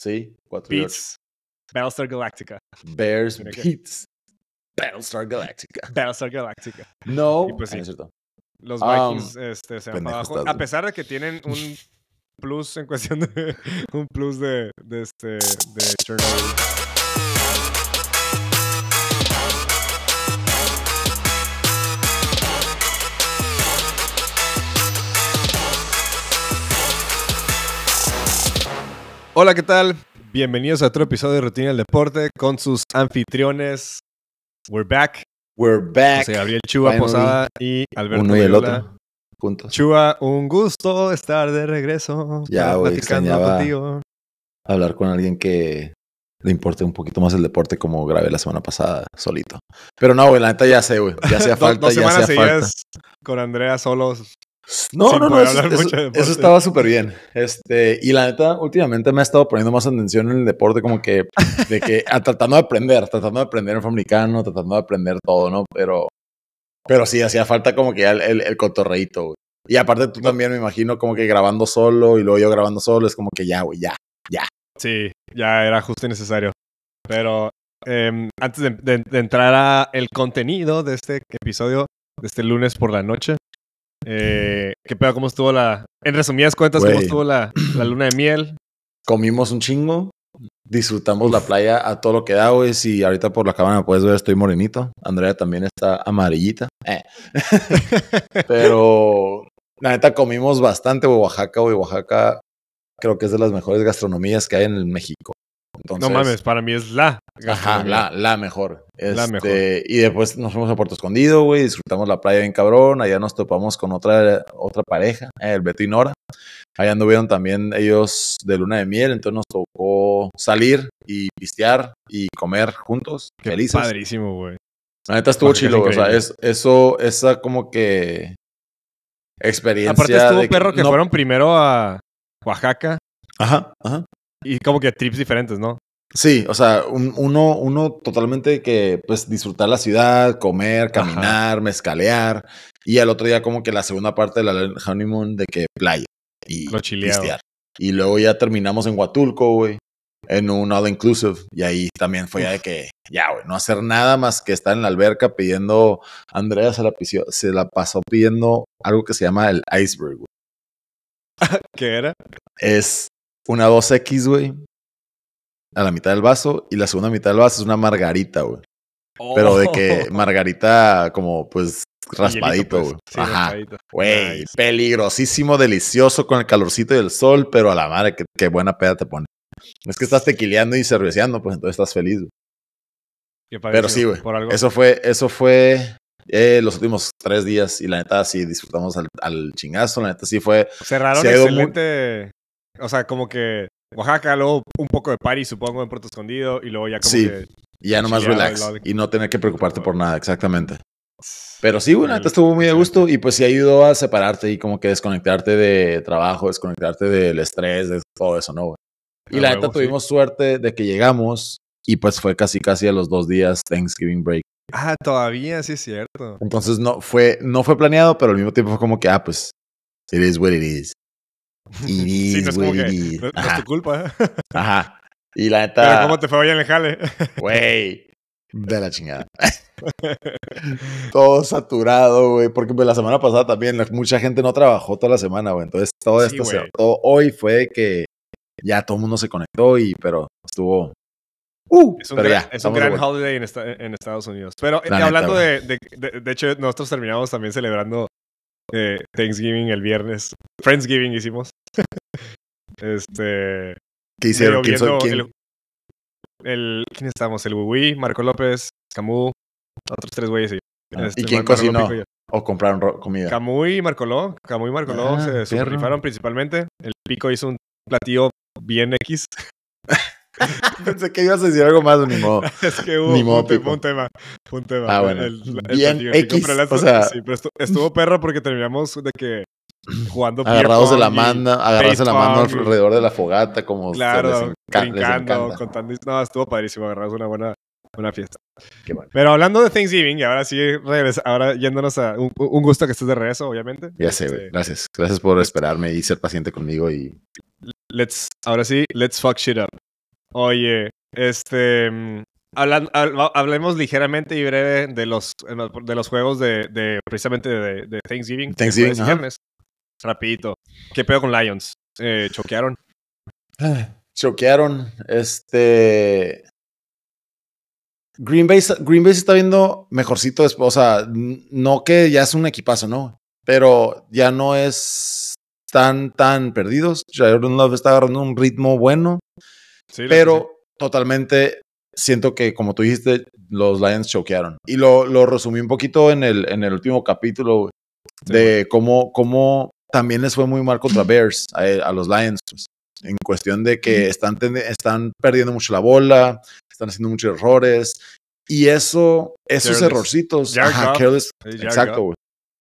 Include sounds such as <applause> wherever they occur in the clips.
Sí, 4 y 8. beats Battlestar Galactica. Bears beats Battlestar Galactica. <laughs> Battlestar Galactica. No, Y pues ah, sí. no es cierto. Los Um, Vikings este, se van para abajo. A pesar de que tienen un <laughs> plus en cuestión de. <laughs> Un plus de, de, este, de Chernobyl. Hola, ¿qué tal? Bienvenidos a otro episodio de Rutina del Deporte con sus anfitriones. We're back. We're back. José Gabriel Chua Finally. Posada y Alberto Uno y el otro. Juntos. Chua, un gusto estar de regreso. Ya, güey, platicando contigo. Hablar con alguien que le importe un poquito más el deporte como grabé la semana pasada solito. Pero no, güey, la neta ya sé, güey. Ya hacía <laughs> falta, dos ya semanas hacía falta. con Andrea solos. No, sin no, no, eso, estaba súper bien. Este, y la neta, últimamente me ha estado poniendo más atención en el deporte, como que, de que, a- tratando de aprender, tratando de aprender en americano, tratando de aprender todo, ¿no? Pero, pero sí, hacía falta como que ya el, el, el cotorreíto, güey. Y aparte tú también me imagino como que grabando solo y luego yo grabando solo, es como que ya, güey, ya. Sí, ya era justo y necesario. Pero em, antes de, de- de entrar a el contenido de este episodio, de este lunes por la noche, eh, ¿qué pedo? ¿Cómo estuvo la... En resumidas cuentas, ¿cómo estuvo la, la luna de miel? Comimos un chingo, disfrutamos la playa a todo lo que da, güey. Si ahorita por la cámara puedes ver, estoy morenito. Andrea también está amarillita. Eh. <laughs> Pero la neta comimos bastante, güey. Oaxaca, güey. Oaxaca creo que es de las mejores gastronomías que hay en el México. Entonces, no mames, para mí es la. Ajá, la, la mejor. La Este, mejor. Y después nos fuimos a Puerto Escondido, güey. Disfrutamos la playa bien cabrón. Allá nos topamos con otra, otra pareja, eh, el Beto y Nora. Allá anduvieron también ellos de luna de miel. Entonces nos tocó salir y pistear y comer juntos, Qué felices. Padrísimo, güey. La neta estuvo chilo. O sea, es, eso, esa como que experiencia. Aparte estuvo de perro que no- fueron primero a Oaxaca Ajá, ajá. y como que trips diferentes, ¿no? Sí, o sea, un- uno, uno totalmente que pues disfrutar la ciudad, comer, caminar, mezcalear. Y al otro día como que la segunda parte de la honeymoon de que playa y pistear. Y luego ya terminamos en Huatulco, güey, en un all inclusive. Y ahí también fue ya de que, ya, güey, no hacer nada más que estar en la alberca pidiendo, Andrea se la, pisió- se la pasó pidiendo algo que se llama el iceberg, güey. <laughs> ¿Qué era? Es una 2X, güey, a la mitad del vaso. Y la segunda mitad del vaso es una margarita, güey. Pero de que margarita como pues raspadito, güey. pues. Sí, Ajá. Güey, Nice. peligrosísimo, delicioso con el calorcito y el sol, pero a la madre, qué, qué buena peda te pone. Es que estás tequileando y cerveceando, pues entonces estás feliz. güey. Pero sí, güey. Eso fue, eso fue eh, los últimos tres días y la neta sí disfrutamos al, al chingazo. La neta sí fue. Cerraron muy- excelente. O sea, como que Oaxaca, luego un poco de party, supongo, en Puerto Escondido, y luego ya como Sí. que. Ya nomás relax y no tener que preocuparte por nada, exactamente. Pero sí, la neta estuvo muy a gusto y pues sí ayudó a separarte y como que desconectarte de trabajo, desconectarte del estrés, de todo eso, ¿no, güey? Y la neta sí. tuvimos suerte de que llegamos y pues fue casi casi a los dos días Thanksgiving break. Ah, todavía, sí es cierto. Entonces no fue, no fue planeado, pero al mismo tiempo fue como que, ah, pues, it is what it is. It is <laughs> Sí, no es como what que. it is. No, no es Ajá, tu culpa. <laughs> ajá. Y la Pero neta, ¿cómo te fue hoy en el jale? <laughs> güey, de la chingada. todo saturado, güey, porque pues, la semana pasada también la- mucha gente no trabajó toda la semana, güey. Entonces todo Sí, esto, se- todo hoy fue que ya todo el mundo se conectó y, pero estuvo... Uh, Es un pero gran, ya, es un estamos de gran vuelta. holiday en, esta- en Estados Unidos. Pero eh, neta, hablando güey. de, de, de- de hecho, nosotros terminamos también celebrando eh, Thanksgiving el viernes. Friendsgiving hicimos. <laughs> este. ¿Qué hicieron? ¿Quién quién? El, el- ¿Quién estamos? El Wiwi, Marco López, Camus, otros tres güeyes. y- Ah, este, ¿Y quién Mar- Marco cocinó? López. ¿O compraron ro- comida? Camuy y Marcoló. Camuy y Marcoló Ah, se rifaron principalmente. El Pico hizo un platillo bien X. <laughs> <laughs> Pensé que ibas a decir algo más, ni modo. <laughs> es que hubo Ni modo, un, tema. Un tema. Ah, bueno. El- el Bien X, pero o sea- sí, pero estu- estuvo <laughs> perro porque terminamos de que jugando Agarrados de la mano, agarrados de la mano alrededor de la fogata, como Claro, brincando, contando. No, estuvo padrísimo. Agarramos una buena, buena fiesta. Qué bueno. Pero hablando de Thanksgiving, y ahora sí, regresa, ahora yéndonos a. Un, un gusto que estés de regreso, obviamente. Ya sé, güey. Este, Gracias. Gracias por esperarme y ser paciente conmigo y Let's, ahora sí, let's fuck shit up. Oye, este. mm, hablan- hab- hablemos ligeramente y breve de los, de los juegos de, de- precisamente de, de Thanksgiving. Thanksgiving, viernes. Rapidito. ¿Qué pedo con Lions? Eh, choquearon. <sighs> Choquearon. Este. Green Bay, Green Bay se está viendo mejorcito después. O sea, no que ya es un equipazo, ¿no? Pero ya no es tan, tan perdidos. Jordan Love está agarrando un ritmo bueno. Sí, Pero totalmente siento que, como tú dijiste, los Lions choquearon. Y lo, lo resumí un poquito en el, en el último capítulo Sí, de cómo, cómo también les fue muy mal contra Bears, a, a los Lions, pues, en cuestión de que están, están perdiendo mucho la bola, están haciendo muchos errores. Y eso, esos Careless. errorcitos, ajá, careless, exacto.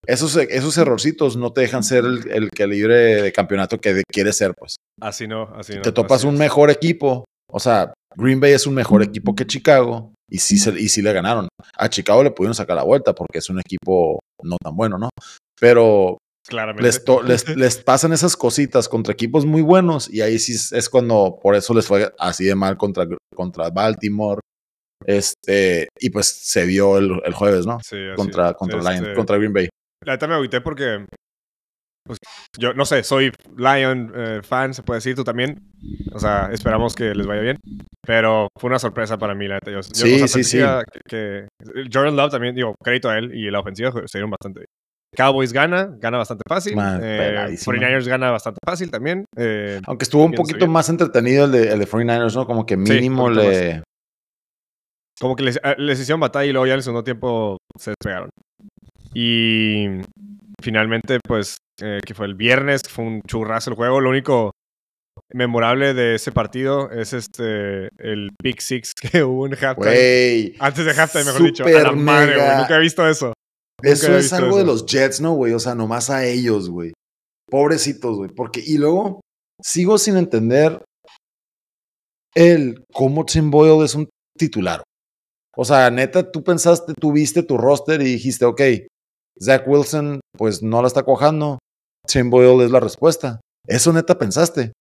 Esos, esos errorcitos no te dejan ser el, el que libre de campeonato que quieres ser, pues Así no, así no. te topas un es. mejor equipo. O sea, Green Bay es un mejor equipo que Chicago y sí, se- y sí le ganaron. A Chicago le pudieron sacar la vuelta porque es un equipo no tan bueno, ¿no? Pero Claramente. les, to- les, <laughs> les pasan esas cositas contra equipos muy buenos y ahí sí es- cuando por eso les fue así de mal contra, contra Baltimore. Este, y pues se vio el, el jueves, ¿no? Sí, Contra, contra, Este, Lions, contra Green Bay. La neta me agüité porque. Pues, yo no sé, soy Lion eh, fan, se puede decir, tú también. O sea, esperamos que les vaya bien. Pero fue una sorpresa para mí, la neta. Yo, yo, Sí, o sea, sí, sí. Que, que Jordan Love también, digo, crédito a él y la ofensiva se dieron bastante bien. Cowboys gana, gana bastante fácil. Man, Eh, peladísimo. 49ers gana bastante fácil también. Eh, Aunque estuvo un poquito bien. más entretenido el de, el de 49ers, ¿no? Como que mínimo le... como que les, eh, les hicieron batalla y luego ya en el segundo tiempo se despegaron. Y finalmente, pues, eh, que fue el viernes, fue un churrazo el juego. Lo único memorable de ese partido es este el pick six <laughs> que hubo en halftime. Antes de halftime, mejor dicho. A la madre, güey. Nunca he visto eso. Eso es algo de los Jets, ¿no, güey? O sea, nomás a ellos, güey. Pobrecitos, güey. Porque, y luego, sigo sin entender el cómo Tim Boyle es un titular. O sea, neta, tú pensaste, tú viste tu roster y dijiste, ok, Zach Wilson, pues no la está cojando. Tim Boyle es la respuesta. Eso neta pensaste.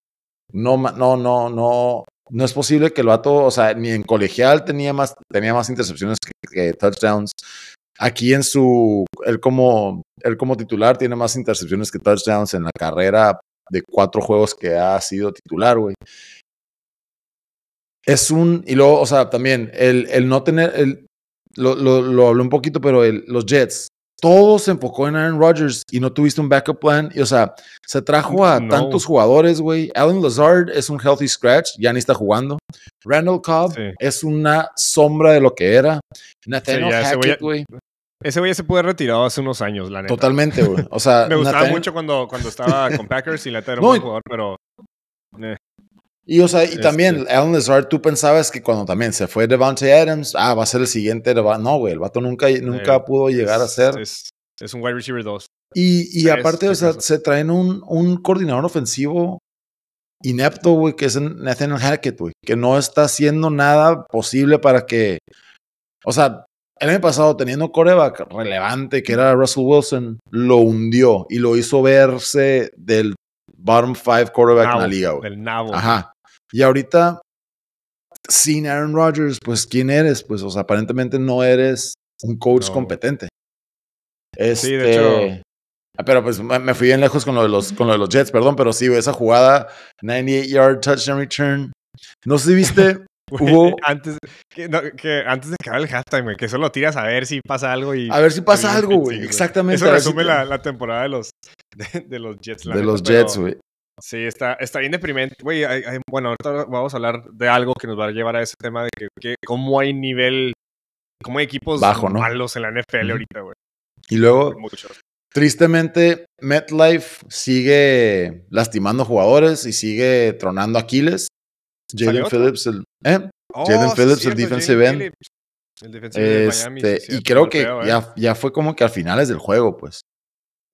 No, no, no, no. No es posible que el vato, o sea, ni en colegial tenía más, tenía más intercepciones que, que touchdowns. Aquí en su, él como, él como titular tiene más intercepciones que touchdowns en la carrera de cuatro juegos que ha sido titular, güey. Es un, y luego, o sea, también el, el no tener, el, lo, lo, lo hablé un poquito, pero el, los Jets, todo se enfocó en Aaron Rodgers y no tuviste un backup plan. Y, o sea, se trajo a No. tantos jugadores, güey. Alan Lazard es un healthy scratch, ya ni está jugando. Randall Cobb Sí. es una sombra de lo que era. Nathaniel ya- Hackett, güey. Ese güey ya se pudo haber retirado hace unos años, la neta. Totalmente, güey. O sea, <laughs> Me gustaba mucho cuando, cuando estaba con Packers y la era un buen jugador, pero. eh, Y, o sea, y Este- también Alan Lazard, tú pensabas que cuando también se fue Devante Adams, ah, va a ser el siguiente. No, güey, el vato nunca, nunca Eh, pudo llegar a es- ser. Es, es un wide receiver 2. Y, y Tres, aparte, o sea, se traen un, un coordinador ofensivo inepto, güey, que es Nathaniel Hackett, güey, que no está haciendo nada posible para que. O sea, el año pasado, teniendo coreback relevante, que era Russell Wilson, lo hundió y lo hizo verse del bottom five quarterback en la Nabo, liga, güey. Del nabo. Ajá. Y ahorita, sin Aaron Rodgers, pues, ¿quién eres? Pues, o sea, aparentemente no eres un coach No. competente. Sí, de Este, hecho- ah, Pero pues me fui bien lejos con lo de los, con lo de los Jets, perdón, pero sí, esa jugada, 98 yard touchdown return. No sé si viste, <laughs> hubo- antes, que, no, que antes de acabar el halftime, güey, que solo tiras a ver si pasa algo y. a ver si pasa algo, güey. Exactamente. Eso si resume la, la temporada de los, <laughs> de, de los Jets. la de neta, los Jets, güey. Sí, está, está bien deprimente. Güey, hay- hay- bueno, ahorita vamos a hablar de algo que nos va a llevar a ese tema de que, que cómo hay nivel, cómo hay equipos Bajo, ¿no? malos en la NFL ahorita, güey. Y luego, Muchos. tristemente, MetLife sigue lastimando jugadores y sigue tronando a Aquiles. ¿Salió Jalen? Phillips, el, ¿eh? Oh, Jalen Phillips, el defensive end. Phillips. El defensive de Miami. Este, y cierto, creo que ¿eh? ya, ya fue como que al finales del juego, pues.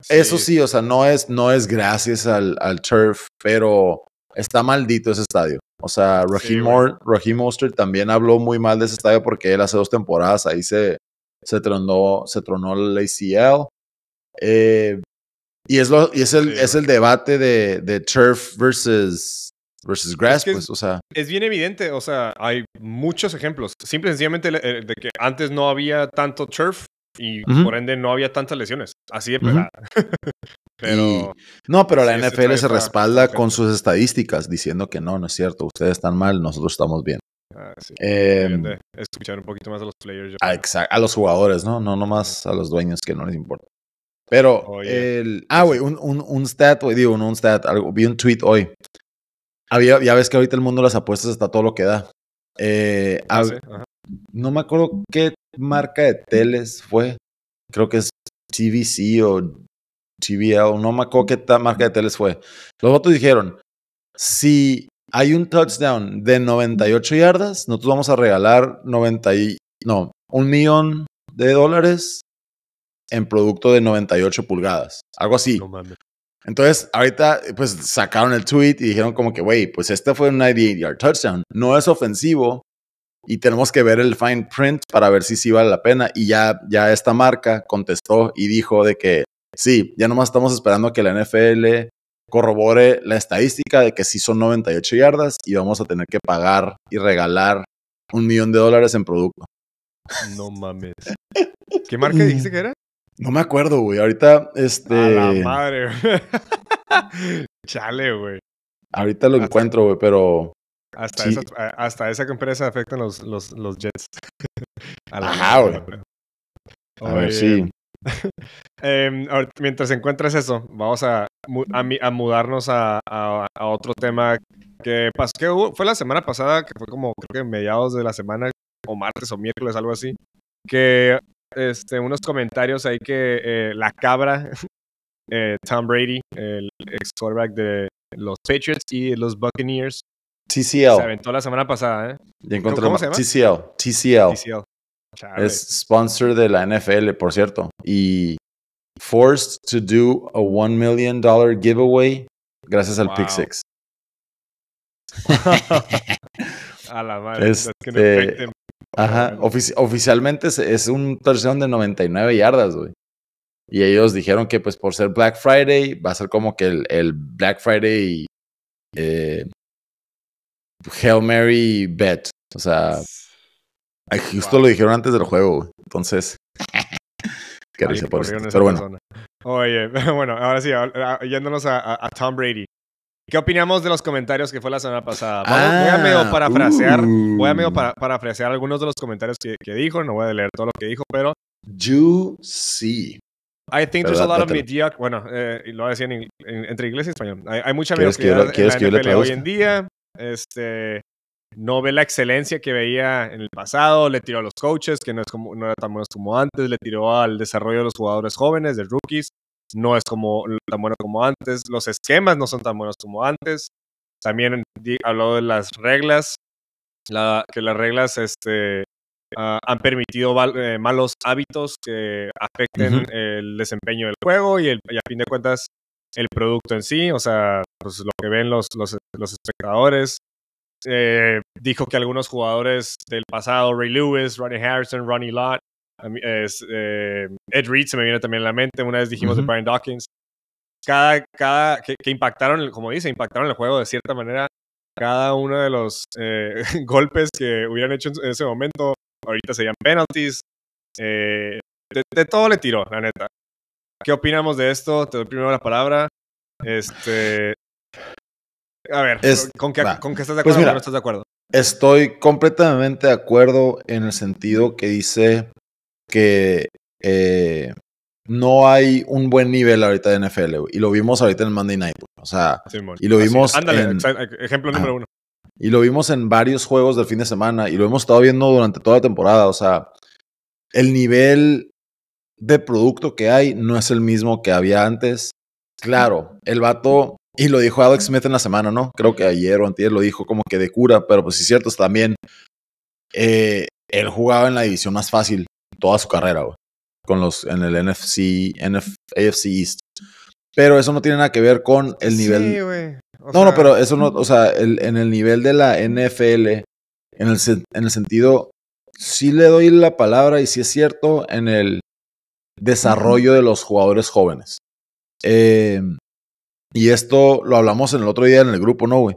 Eso sí, o sea, no es, no es gracias al, al turf, pero está maldito ese estadio. O sea, Sí, Raheem, Raheem Mostert también habló muy mal de ese estadio porque él hace dos temporadas ahí se, se tronó, se tronó el ACL. Eh, y es, lo, y es, el, Sí, es el debate de, de turf versus versus grass, que es- pues, o sea. Es bien evidente, o sea, hay muchos ejemplos. Simple y sencillamente de que antes no había tanto turf y por ende no había tantas lesiones. Así de pelada. <laughs> Pero No, pero la Sí, NFL se respalda con sus estadísticas diciendo que no, no es cierto, ustedes están mal, nosotros estamos bien. ah, sí, Eh, de escuchar un poquito más a los players. a, exa- a los jugadores, ¿no? No nomás a los dueños que no les importa. Pero, Oye, el, ah, güey, un, un, un stat, güey, digo, no un stat, algo, vi un tweet hoy. Había, ya ves que ahorita el mundo de las apuestas está todo lo que da. Eh, Ah, sí, no me acuerdo qué marca de teles fue. Creo que es TVC o TVL. No me acuerdo qué marca de teles fue. Los votos dijeron, si hay un touchdown de 98 yardas, nosotros vamos a regalar 90 y, no, un millón de dólares en producto de 98 pulgadas. Algo así. No mames. Entonces, ahorita, pues sacaron el tweet y dijeron como que, güey, pues este fue un 98 yard touchdown. No es ofensivo y tenemos que ver el fine print para ver si sí vale la pena. Y ya, ya esta marca contestó y dijo de que sí, ya nomás estamos esperando a que la NFL corrobore la estadística de que sí son 98 yardas y vamos a tener que pagar y regalar un millón de dólares en producto. No mames. ¿Qué marca dijiste que era? No me acuerdo, güey. Ahorita, este, A la madre, güey. <laughs> Chale, güey. ahorita lo Hasta- encuentro, güey, pero Hasta, Sí. esas- hasta esa empresa afectan los, los, los Jets. <laughs> A la Ajá, güey. a ver si. <laughs> em, ahorita- mientras encuentras eso, vamos a, a, a mudarnos a, a- a otro tema que pasó. Que hubo- fue la semana pasada, que fue como creo que mediados de la semana, o martes o miércoles, algo así. Que este, unos comentarios ahí que eh, la cabra, <laughs> eh, Tom Brady, el ex quarterback de los Patriots y los Buccaneers, se TCL. aventó la semana pasada, ¿eh? Ya encontré ¿Cómo se llama? TCL. TCL. Es sponsor de la NFL, por cierto. Y forced to do a $1 million giveaway gracias al Pick. Six. <laughs> a la madre. Este. Ajá. Ofici- oficialmente es, es un touchdown de 99 yardas, güey. Y ellos dijeron que, pues, por ser Black Friday, va a ser como que el, el Black Friday eh, Hail Mary bet. O sea, justo Wow. lo dijeron antes del juego. Entonces, <laughs> qué risa por esto. Pero bueno, persona. Oye, <laughs> bueno, ahora sí, a- a- yéndonos a, a- a Tom Brady. ¿Qué opinamos de los comentarios que fue la semana pasada? Vamos- voy a medio Ah, parafrasear, voy a medio uh. para, parafrasear algunos de los comentarios que, que dijo, no voy a leer todo lo que dijo, pero Juicy. I think there's a lot of mediocre, bueno, eh, lo voy a decir en, en- entre inglés y español. Hay, hay mucha ¿Quieres que yo lo- mediocridad en la NFL hoy en día. Este, no ve la excelencia que veía en el pasado, le tiró a los coaches, que no, es como, no era tan buenos como antes, le tiró al desarrollo de los jugadores jóvenes, de rookies, no es como tan bueno como antes, los esquemas no son tan buenos como antes. También habló de las reglas, la, que las reglas este, ah, han permitido eh, malos hábitos que afecten el desempeño del juego y, el, y a fin de cuentas el producto en sí, o sea, pues lo que ven los, los, los espectadores. Eh, dijo que algunos jugadores del pasado, Ray Lewis, Ronnie Harrison, Ronnie Lott, es, eh, Ed Reed se me viene también a la mente, una vez dijimos Ujú. de Brian Dawkins, cada, cada, que, que impactaron, como dice, impactaron el juego de cierta manera, cada uno de los eh, <laughs> golpes que hubieran hecho en ese momento, ahorita serían penalties, de, de todo le tiró, la neta. ¿Qué opinamos de esto? Te doy primero la palabra. Este. A ver, Es- ¿con, qué, va. ¿con qué estás de Pues acuerdo o no estás de acuerdo? Estoy completamente de acuerdo en el sentido que dice que eh, no hay un buen nivel ahorita de NFL, y lo vimos ahorita en el Monday Night, o sea, y lo vimos Ándale, en- ejemplo número uno. y lo vimos en varios juegos del fin de semana, y lo hemos estado viendo durante toda la temporada, o sea, el nivel de producto que hay no es el mismo que había antes. Claro, el vato, y lo dijo Alex Smith en la semana, ¿no? Creo que ayer o antier lo dijo como que de cura, pero pues sí es cierto, es también, eh, él jugaba en la división más fácil toda su carrera, güey, con los, en el NFC, NF, AFC East. Pero eso no tiene nada que ver con el nivel Sí, güey. O no, no, pero eso no, o sea, el- en el nivel de la NFL, en el, en el sentido, sí le doy la palabra y sí es cierto en el desarrollo de los jugadores jóvenes. Eh, y esto lo hablamos en el otro día en el grupo, ¿no, güey?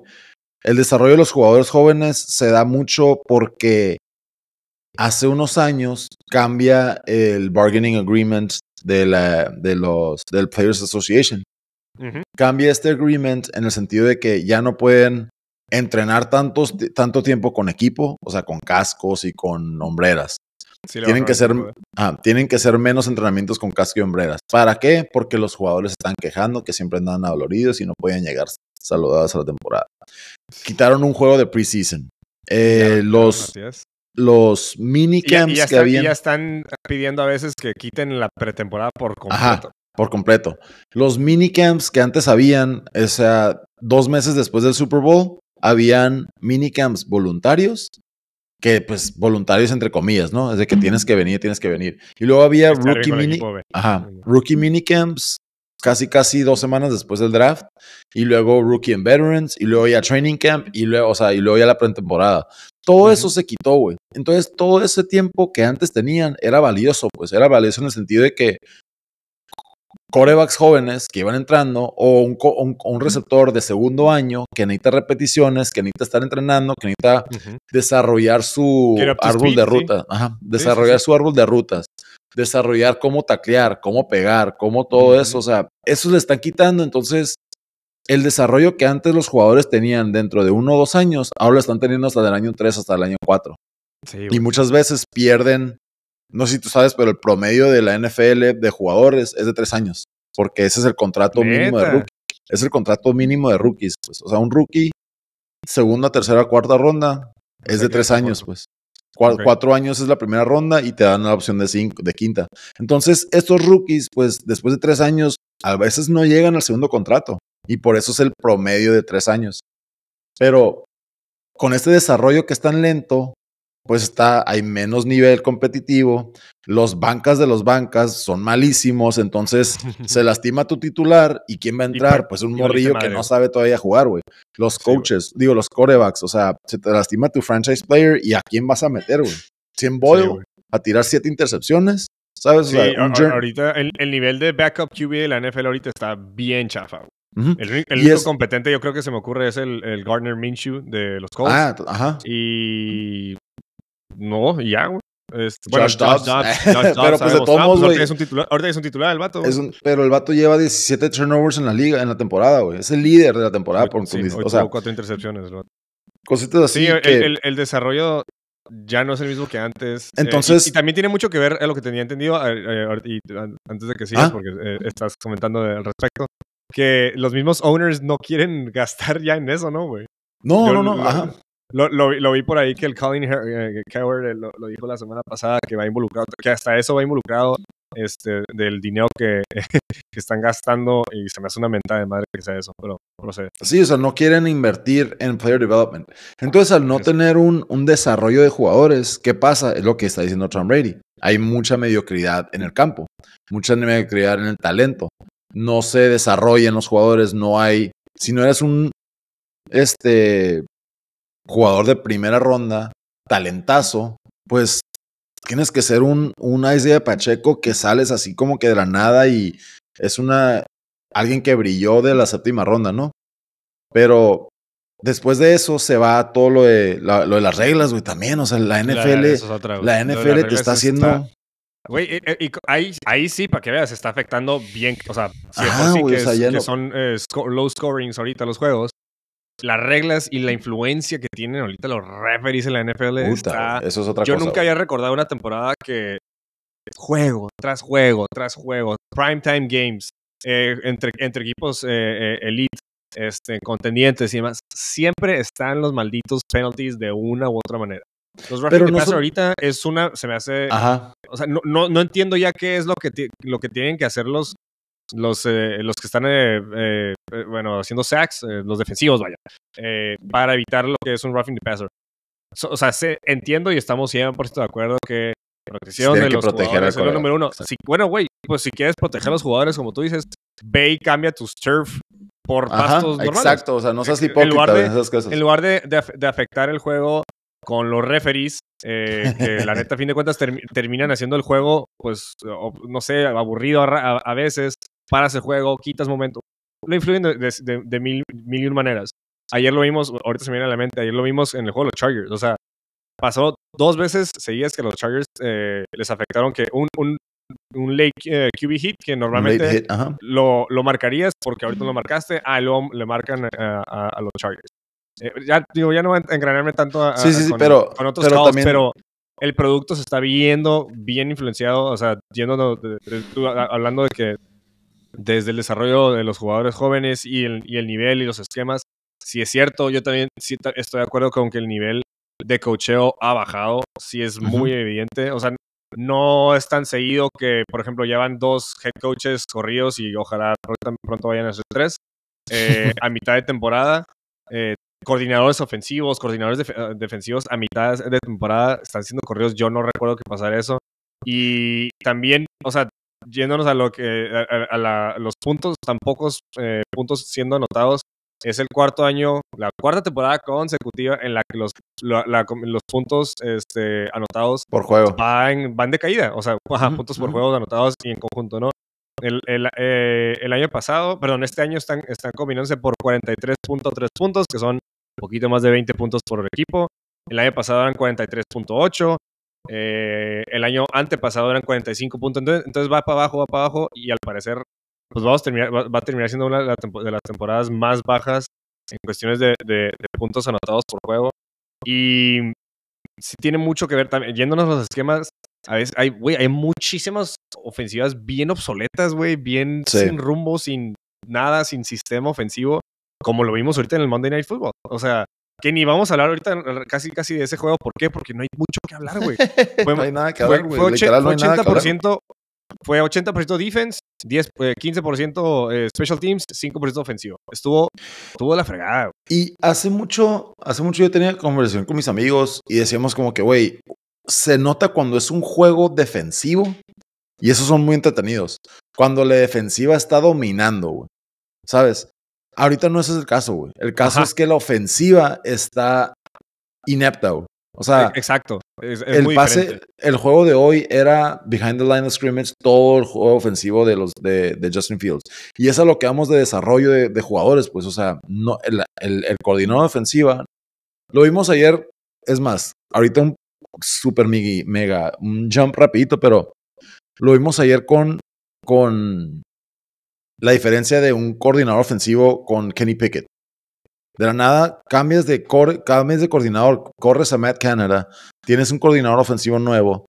el desarrollo de los jugadores jóvenes se da mucho porque hace unos años cambia el bargaining agreement de, la, de los, del Players Association. Cambia este agreement en el sentido de que ya no pueden entrenar tantos, tanto tiempo con equipo, o sea, con cascos y con hombreras. Tienen, que ser, tienen que ser menos entrenamientos con casco y hombreras. ¿Para qué? Porque los jugadores están quejando que siempre andan adoloridos y no pueden llegar saludados a la temporada. Quitaron un juego de preseason. Eh, los, los minicamps que habían. ya están pidiendo a veces que quiten la pretemporada por completo. por completo. Los minicamps que antes habían, o sea, dos meses después del Super Bowl, habían minicamps voluntarios, que pues voluntarios entre comillas, ¿no? Es de que tienes que venir, tienes que venir. Y luego había rookie, mini, ajá, rookie minicamps casi casi dos semanas después del draft y luego rookie and veterans y luego ya training camp y luego, o sea, y luego ya la pretemporada. Todo eso se quitó, güey. Entonces, todo ese tiempo que antes tenían era valioso, pues era valioso en el sentido de que corebacks jóvenes que iban entrando o un, receptor de segundo año que necesita repeticiones, que necesita estar entrenando, que necesita desarrollar su árbol de ruta, desarrollar su árbol de rutas, desarrollar cómo taclear, cómo pegar, cómo todo eso, o sea, eso le están quitando, entonces el desarrollo que antes los jugadores tenían dentro de uno o dos años, ahora lo están teniendo hasta el año tres, hasta el año cuatro. y muchas veces pierden no sé si tú sabes, pero el promedio de la NFL de jugadores es de tres años, porque ese es el contrato mínimo de rookies. Es el contrato mínimo de rookies. Pues. O sea, un rookie, segunda, tercera, cuarta ronda, es de tres años, pues. Cuatro, años es la primera ronda y te dan la opción de, cinco, de quinta. Entonces, estos rookies, pues después de tres años, a veces no llegan al segundo contrato. Y por eso es el promedio de tres años. Pero con este desarrollo que es tan lento, pues está, hay menos nivel competitivo, los bancas de los bancas son malísimos, entonces <laughs> se lastima tu titular y quién va a entrar, pues un morrillo que no sabe todavía jugar, güey. Los coaches, digo, los corebacks, o sea, se te lastima tu franchise player y a quién vas a meter, güey. 100 Boyle a tirar siete intercepciones, ¿sabes? Sí, ahorita el, nivel de backup QB de la NFL ahorita está bien chafa. El, único competente yo creo que se me ocurre es el, el Gardner Minshew de los Colts. Ah, ajá. Y no, ya, güey. Este, bueno, Josh Dobbs. <laughs> pero pues de todos modos, güey. Ahorita, es un titular el vato. Es un, pero el vato lleva 17 turnovers en la liga, en la temporada, güey. Es el líder de la temporada. Por, sí, o sea, cuatro intercepciones. Cositas así. Sí, el, el, desarrollo ya no es el mismo que antes. Eh, Entonces. y, también tiene mucho que ver en lo que tenía entendido. y antes de que sigas, ah. porque eh, estás comentando al respecto, que los mismos owners no quieren <laughs> gastar ya en eso, ¿no, güey? No, no, no. Ajá. Lo, lo, vi por ahí que el Colin eh, Coward lo, lo, dijo la semana pasada que va involucrado, que hasta eso va involucrado este, del dinero que, <laughs> que, están gastando y se me hace una mentada de madre que sea eso, pero no sé. Sí, o sea, no quieren invertir en player development. Entonces, al no tener un, un desarrollo de jugadores, ¿qué pasa? Es lo que está diciendo Tom Brady. Hay mucha mediocridad en el campo, mucha mediocridad en el talento. No se desarrollan los jugadores, no hay. Si no eres un este jugador de primera ronda, talentazo, pues tienes que ser un, un de Pacheco que sales así como que de la nada y es una alguien que brilló de la séptima ronda, ¿no? Pero después de eso se va todo lo de, lo de las reglas, güey, también. O sea, la NFL, la, NFL te está haciendo. Güey, eh, eh, ahí, ahí sí, para que veas, está afectando bien. O sea, sí, que, son eh, low scorings ahorita los juegos las reglas y la influencia que tienen ahorita los referees en la NFL está... Eso es otra Yo cosa, nunca había recordado una temporada que juego tras juego tras juego, primetime games, eh, entre, entre equipos eh, eh, elite, este, contendientes y demás, siempre están los malditos penalties de una u otra manera. Los referees no ahorita es una, se me hace, Ajá. o sea, no, no, no, entiendo ya qué es lo que, lo que tienen que hacer los, los, eh, los que están, eh, eh, bueno, haciendo sacks, los defensivos, vaya, para evitar lo que es un roughing the passer. o sea, entiendo y estamos 100% de acuerdo que protección de los jugadores es lo número uno. bueno, güey, pues si quieres proteger a los jugadores, como tú dices, ve y cambia tu turf por pastos normales. Exacto, o sea, no seas hipócrita en lugar de, esas cosas. En lugar de, de, afectar el juego con los referees, que la neta, a fin de cuentas, terminan haciendo el juego, pues, no sé, aburrido a, veces, para ese juego, quitas momento. Lo influyen de, mil, mil y un maneras. ayer lo vimos, ahorita se me viene a la mente, ayer lo vimos en el juego de los Chargers. O sea, pasó dos veces seguidas que los Chargers eh, les afectaron que un, un, un late eh, QB hit que normalmente lo, lo marcarías porque ahorita lo marcaste, ah, luego le marcan eh, a, a los Chargers. Eh, ya digo, ya no voy a engranarme tanto a- Sí, sí, a- sí, con, pero- con otros pero calls, también- pero el producto se está viendo bien influenciado, o sea, yendo hablando de que desde el desarrollo de los jugadores jóvenes y el, y el nivel y los esquemas, si es cierto, yo también sí estoy de acuerdo con que el nivel de cocheo ha bajado, sí es muy evidente, o sea, no es tan seguido que, por ejemplo, llevan dos head coaches corridos y ojalá pronto, vayan a ser tres eh, <laughs> a mitad de temporada. eh, coordinadores ofensivos, coordinadores def- eh, defensivos a mitad de temporada están siendo corridos. Yo no recuerdo que pasara eso. Y también, o sea, yéndonos a lo que a, a- la- los puntos, tan pocos eh, puntos siendo anotados, es el cuarto año, la cuarta temporada consecutiva en la que los, la- la- los puntos este, anotados Por juego. van, van de caída, o sea, ajá, puntos por ujú. juegos anotados y en conjunto, ¿no? El, el, eh, el año pasado, perdón, este año están, están combinándose por 43.3 puntos, que son un poquito más de 20 puntos por equipo. El año pasado eran 43.8. eh, el año antepasado eran 45 puntos. Entonces, entonces va para abajo, va para abajo y al parecer pues vamos a terminar, va, va a terminar siendo una de, las temporadas más bajas en cuestiones de, de- de puntos anotados por juego. Y sí tiene mucho que ver también, yéndonos a los esquemas, a veces hay, güey, hay muchísimas ofensivas bien obsoletas, güey, bien Sí. sin rumbo, sin nada, sin sistema ofensivo, como lo vimos ahorita en el Monday Night Football. O sea, que ni vamos a hablar ahorita casi casi de ese juego. ¿Por qué? Porque no hay mucho que hablar, güey. <laughs> Fue- no hay nada que hablar, güey. fue, no fue hablar. 80%, fue 80% defense, 10, eh, 15% eh, special teams, 5% ofensivo. Estuvo, estuvo la fregada. güey. Y hace mucho, hace mucho yo tenía conversación con mis amigos y decíamos como que, güey, se nota cuando es un juego defensivo y esos son muy entretenidos. Cuando la defensiva está dominando, güey. ¿Sabes? Ahorita no ese es el caso, güey. El caso Ajá. es que la ofensiva está inepta, güey. O sea, Exacto. Es, es el muy pase, diferente. el juego de hoy era behind the line of scrimmage, todo el juego ofensivo de los de, de Justin Fields. Y es a lo que vamos de desarrollo de, de jugadores, pues, o sea, no, el, el, el coordinador ofensiva, lo vimos ayer, es más, ahorita un super mega, mega, un jump rapidito, pero lo vimos ayer con, con la diferencia de un coordinador ofensivo con Kenny Pickett. De la nada, cambias de, cor- cambias de coordinador, corres a Matt Canada, tienes un coordinador ofensivo nuevo,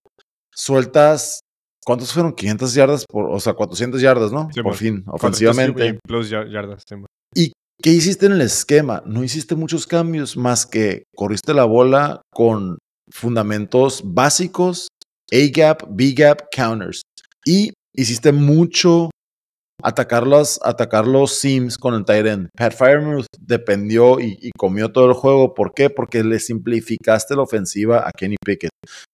sueltas, ¿cuántos fueron? 500 yardas, por, o sea, 400 yardas, ¿no? Sí, por bueno. fin, ofensivamente. y Plus yardas. sí, man. ¿Qué hiciste en el esquema? No hiciste muchos cambios más que corriste la bola con fundamentos básicos, A-gap, B-gap, counters. Y hiciste mucho atacar los, atacar los seams con el tight end. Pat Firemouth dependió y, y comió todo el juego. ¿Por qué? Porque le simplificaste la ofensiva a Kenny Pickett.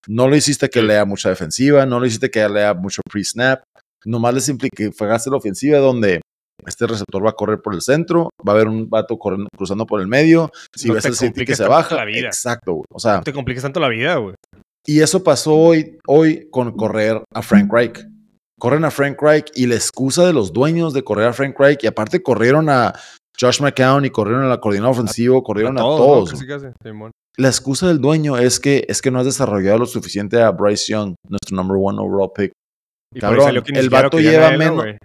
No le hiciste que lea mucha defensiva, no le hiciste que lea mucho pre-snap. Nomás le simplificaste la ofensiva donde este receptor va a correr por el centro, va a haber un vato corriendo, cruzando por el medio. Si No ves el safety que se baja, la vida. exacto, güey. O sea, No te compliques tanto la vida, güey. y eso pasó hoy, hoy con correr a Frank Reich. Corren a Frank Reich y la excusa de los dueños de correr a Frank Reich, y aparte corrieron a Josh McCown y corrieron a la coordinador ofensivo, corrieron a, todos, todos. ¿no? güey. Casi, casi, Simón. La excusa del dueño es que, es que no has desarrollado lo suficiente a Bryce Young, nuestro number one overall pick. Cabrón, el vato lleva a él, ¿no, menos-?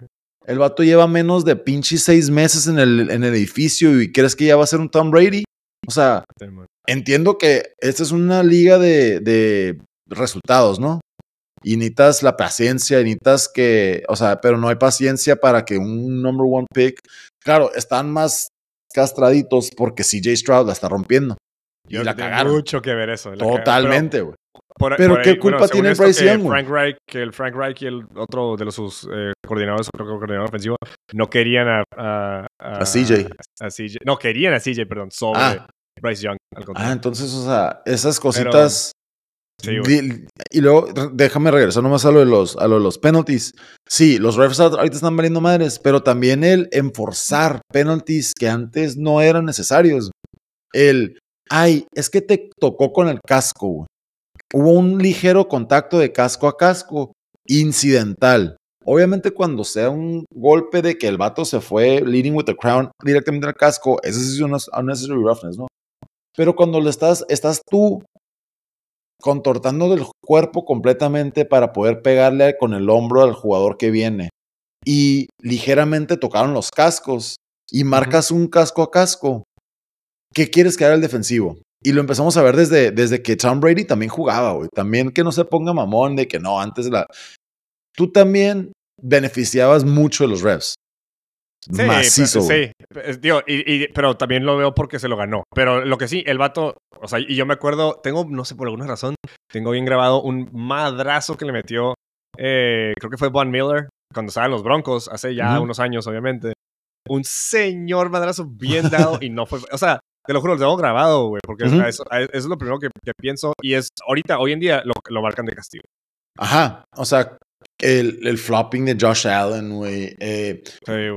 El vato lleva menos de pinches seis meses en el, en el edificio y crees que ya va a ser un Tom Brady. O sea, entiendo que esta es una liga de, de resultados, ¿no? Y necesitas la paciencia, y necesitas que, o sea, pero no hay paciencia para que un number one pick, claro, están más castraditos porque CJ Stroud la está rompiendo. Y Yo la cagaron. mucho que ver eso. Totalmente, güey. Por- Pero por ¿qué culpa tiene Bryce Young? Frank Reich, que el Frank Reich y el otro de los sus eh, coordinadores, creo que coordinador ofensivo, no querían a, a, A CJ. a CJ. No, querían a CJ, perdón, sobre Ah. Bryce Young. Al Ah, entonces, o sea, esas cositas. Y luego, déjame regresar nomás a lo de los, a lo de los penalties. Sí, los refs ahorita están valiendo madres, pero también el enforzar penalties que antes no eran necesarios. El, ay, es que te tocó con el casco. Hubo un ligero contacto de casco a casco, incidental. Obviamente cuando sea un golpe de que el vato se fue leading with the crown directamente al casco, sí es un unnecessary roughness, ¿no? Pero cuando le estás, estás tú contortando del cuerpo completamente para poder pegarle con el hombro al jugador que viene y ligeramente tocaron los cascos y marcas un casco a casco, ¿qué quieres que haga el defensivo? Y lo empezamos a ver desde, desde que Tom Brady también jugaba, güey. También que no se ponga mamón de que no, antes la... Tú también beneficiabas mucho de los refs. Sí, Macizo, sí. Digo, y, pero también lo veo porque se lo ganó. Pero lo que sí, el vato, o sea, y yo me acuerdo, tengo, no sé por alguna razón, tengo bien grabado un madrazo que le metió, eh, creo que fue Von Miller, cuando estaban los Broncos, hace ya unos años, obviamente. Un señor madrazo bien dado y no fue, o sea, te lo juro, lo tengo grabado, güey, porque eso, es lo primero que, pienso y es, ahorita, hoy en día, lo, lo marcan de castigo. Ajá, o sea, el, el flopping de Josh Allen, güey. Eh,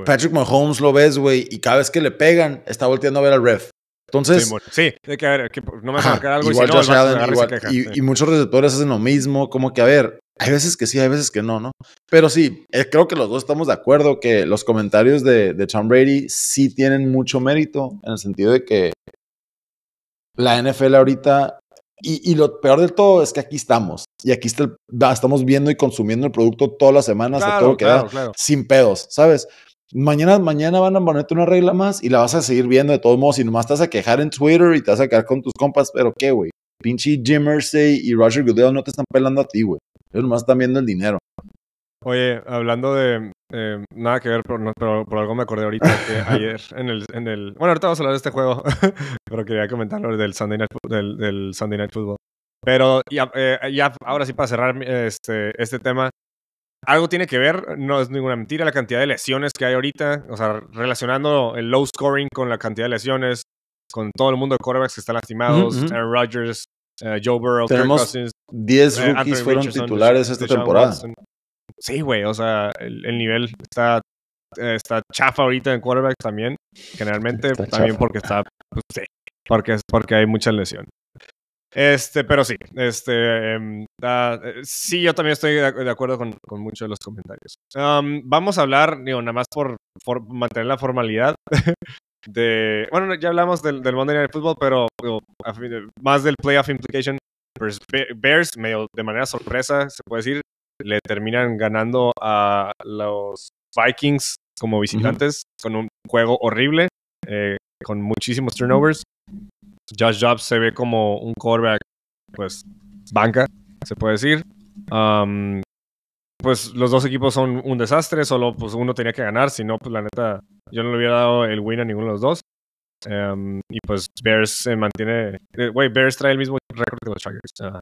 Patrick Mahomes lo ves, güey, y cada vez que le pegan, está volteando a ver al ref. Entonces, sí, hay que ver, no me vas a marcar algo igual Josh Allen, y, y, muchos receptores hacen lo mismo, como que a ver, hay veces que sí, hay veces que no, ¿no? Pero sí, eh, creo que los dos estamos de acuerdo que los comentarios de, de Tom Brady sí tienen mucho mérito, en el sentido de que la NFL ahorita y, lo peor del todo es que aquí estamos. Y aquí está estamos viendo y consumiendo el producto todas las semanas de todo lo que da, sin pedos, ¿sabes? Mañana, mañana van a ponerte una regla más y la vas a seguir viendo de todos modos. Y nomás te vas a quejar en Twitter y te vas a quedar con tus compas. Pero qué, güey. Pinche Jim Mersey y Roger Goodell no te están pelando a ti, güey. Ellos nomás están viendo el dinero. Oye, hablando de eh, nada que ver, pero, por algo me acordé ahorita que <laughs> ayer en el, en el. Bueno, ahorita vamos a hablar de este juego, <laughs> pero quería comentarlo del Sunday Night, del, del Sunday Night Football. Pero ya, eh, ya, ahora sí, para cerrar este, este tema, algo tiene que ver, no es ninguna mentira, la cantidad de lesiones que hay ahorita, o sea, relacionando el low scoring con la cantidad de lesiones, con todo el mundo de quarterbacks que están lastimados, Aaron Rodgers, eh, Joe Burrow, Tenemos Kirk Cousins, 10 rookies fueron titulares esta temporada. Sí, güey, o sea, el, nivel está, eh, está chafa ahorita en quarterbacks también, generalmente, también porque está, pues, sí, porque, porque hay mucha lesión. Este, pero sí, este, em, eh, sí, yo también estoy de acuerdo con, con muchos de los comentarios. vamos a hablar, digo, nada más por, mantener la formalidad <laughs> de, bueno, ya hablamos del, del Monday Night Football, pero más del playoff implication. Bears, medio de manera sorpresa, se puede decir, le terminan ganando a los Vikings como visitantes con un juego horrible, eh, con muchísimos turnovers. Josh Jobs se ve como un quarterback, pues, banca, se puede decir. Um, pues los dos equipos son un desastre, solo pues uno tenía que ganar, si no, pues la neta, yo no le hubiera dado el win a ninguno de los dos. Um, y pues Bears se mantiene, eh, güey, Bears trae el mismo récord que los Chargers. Ah.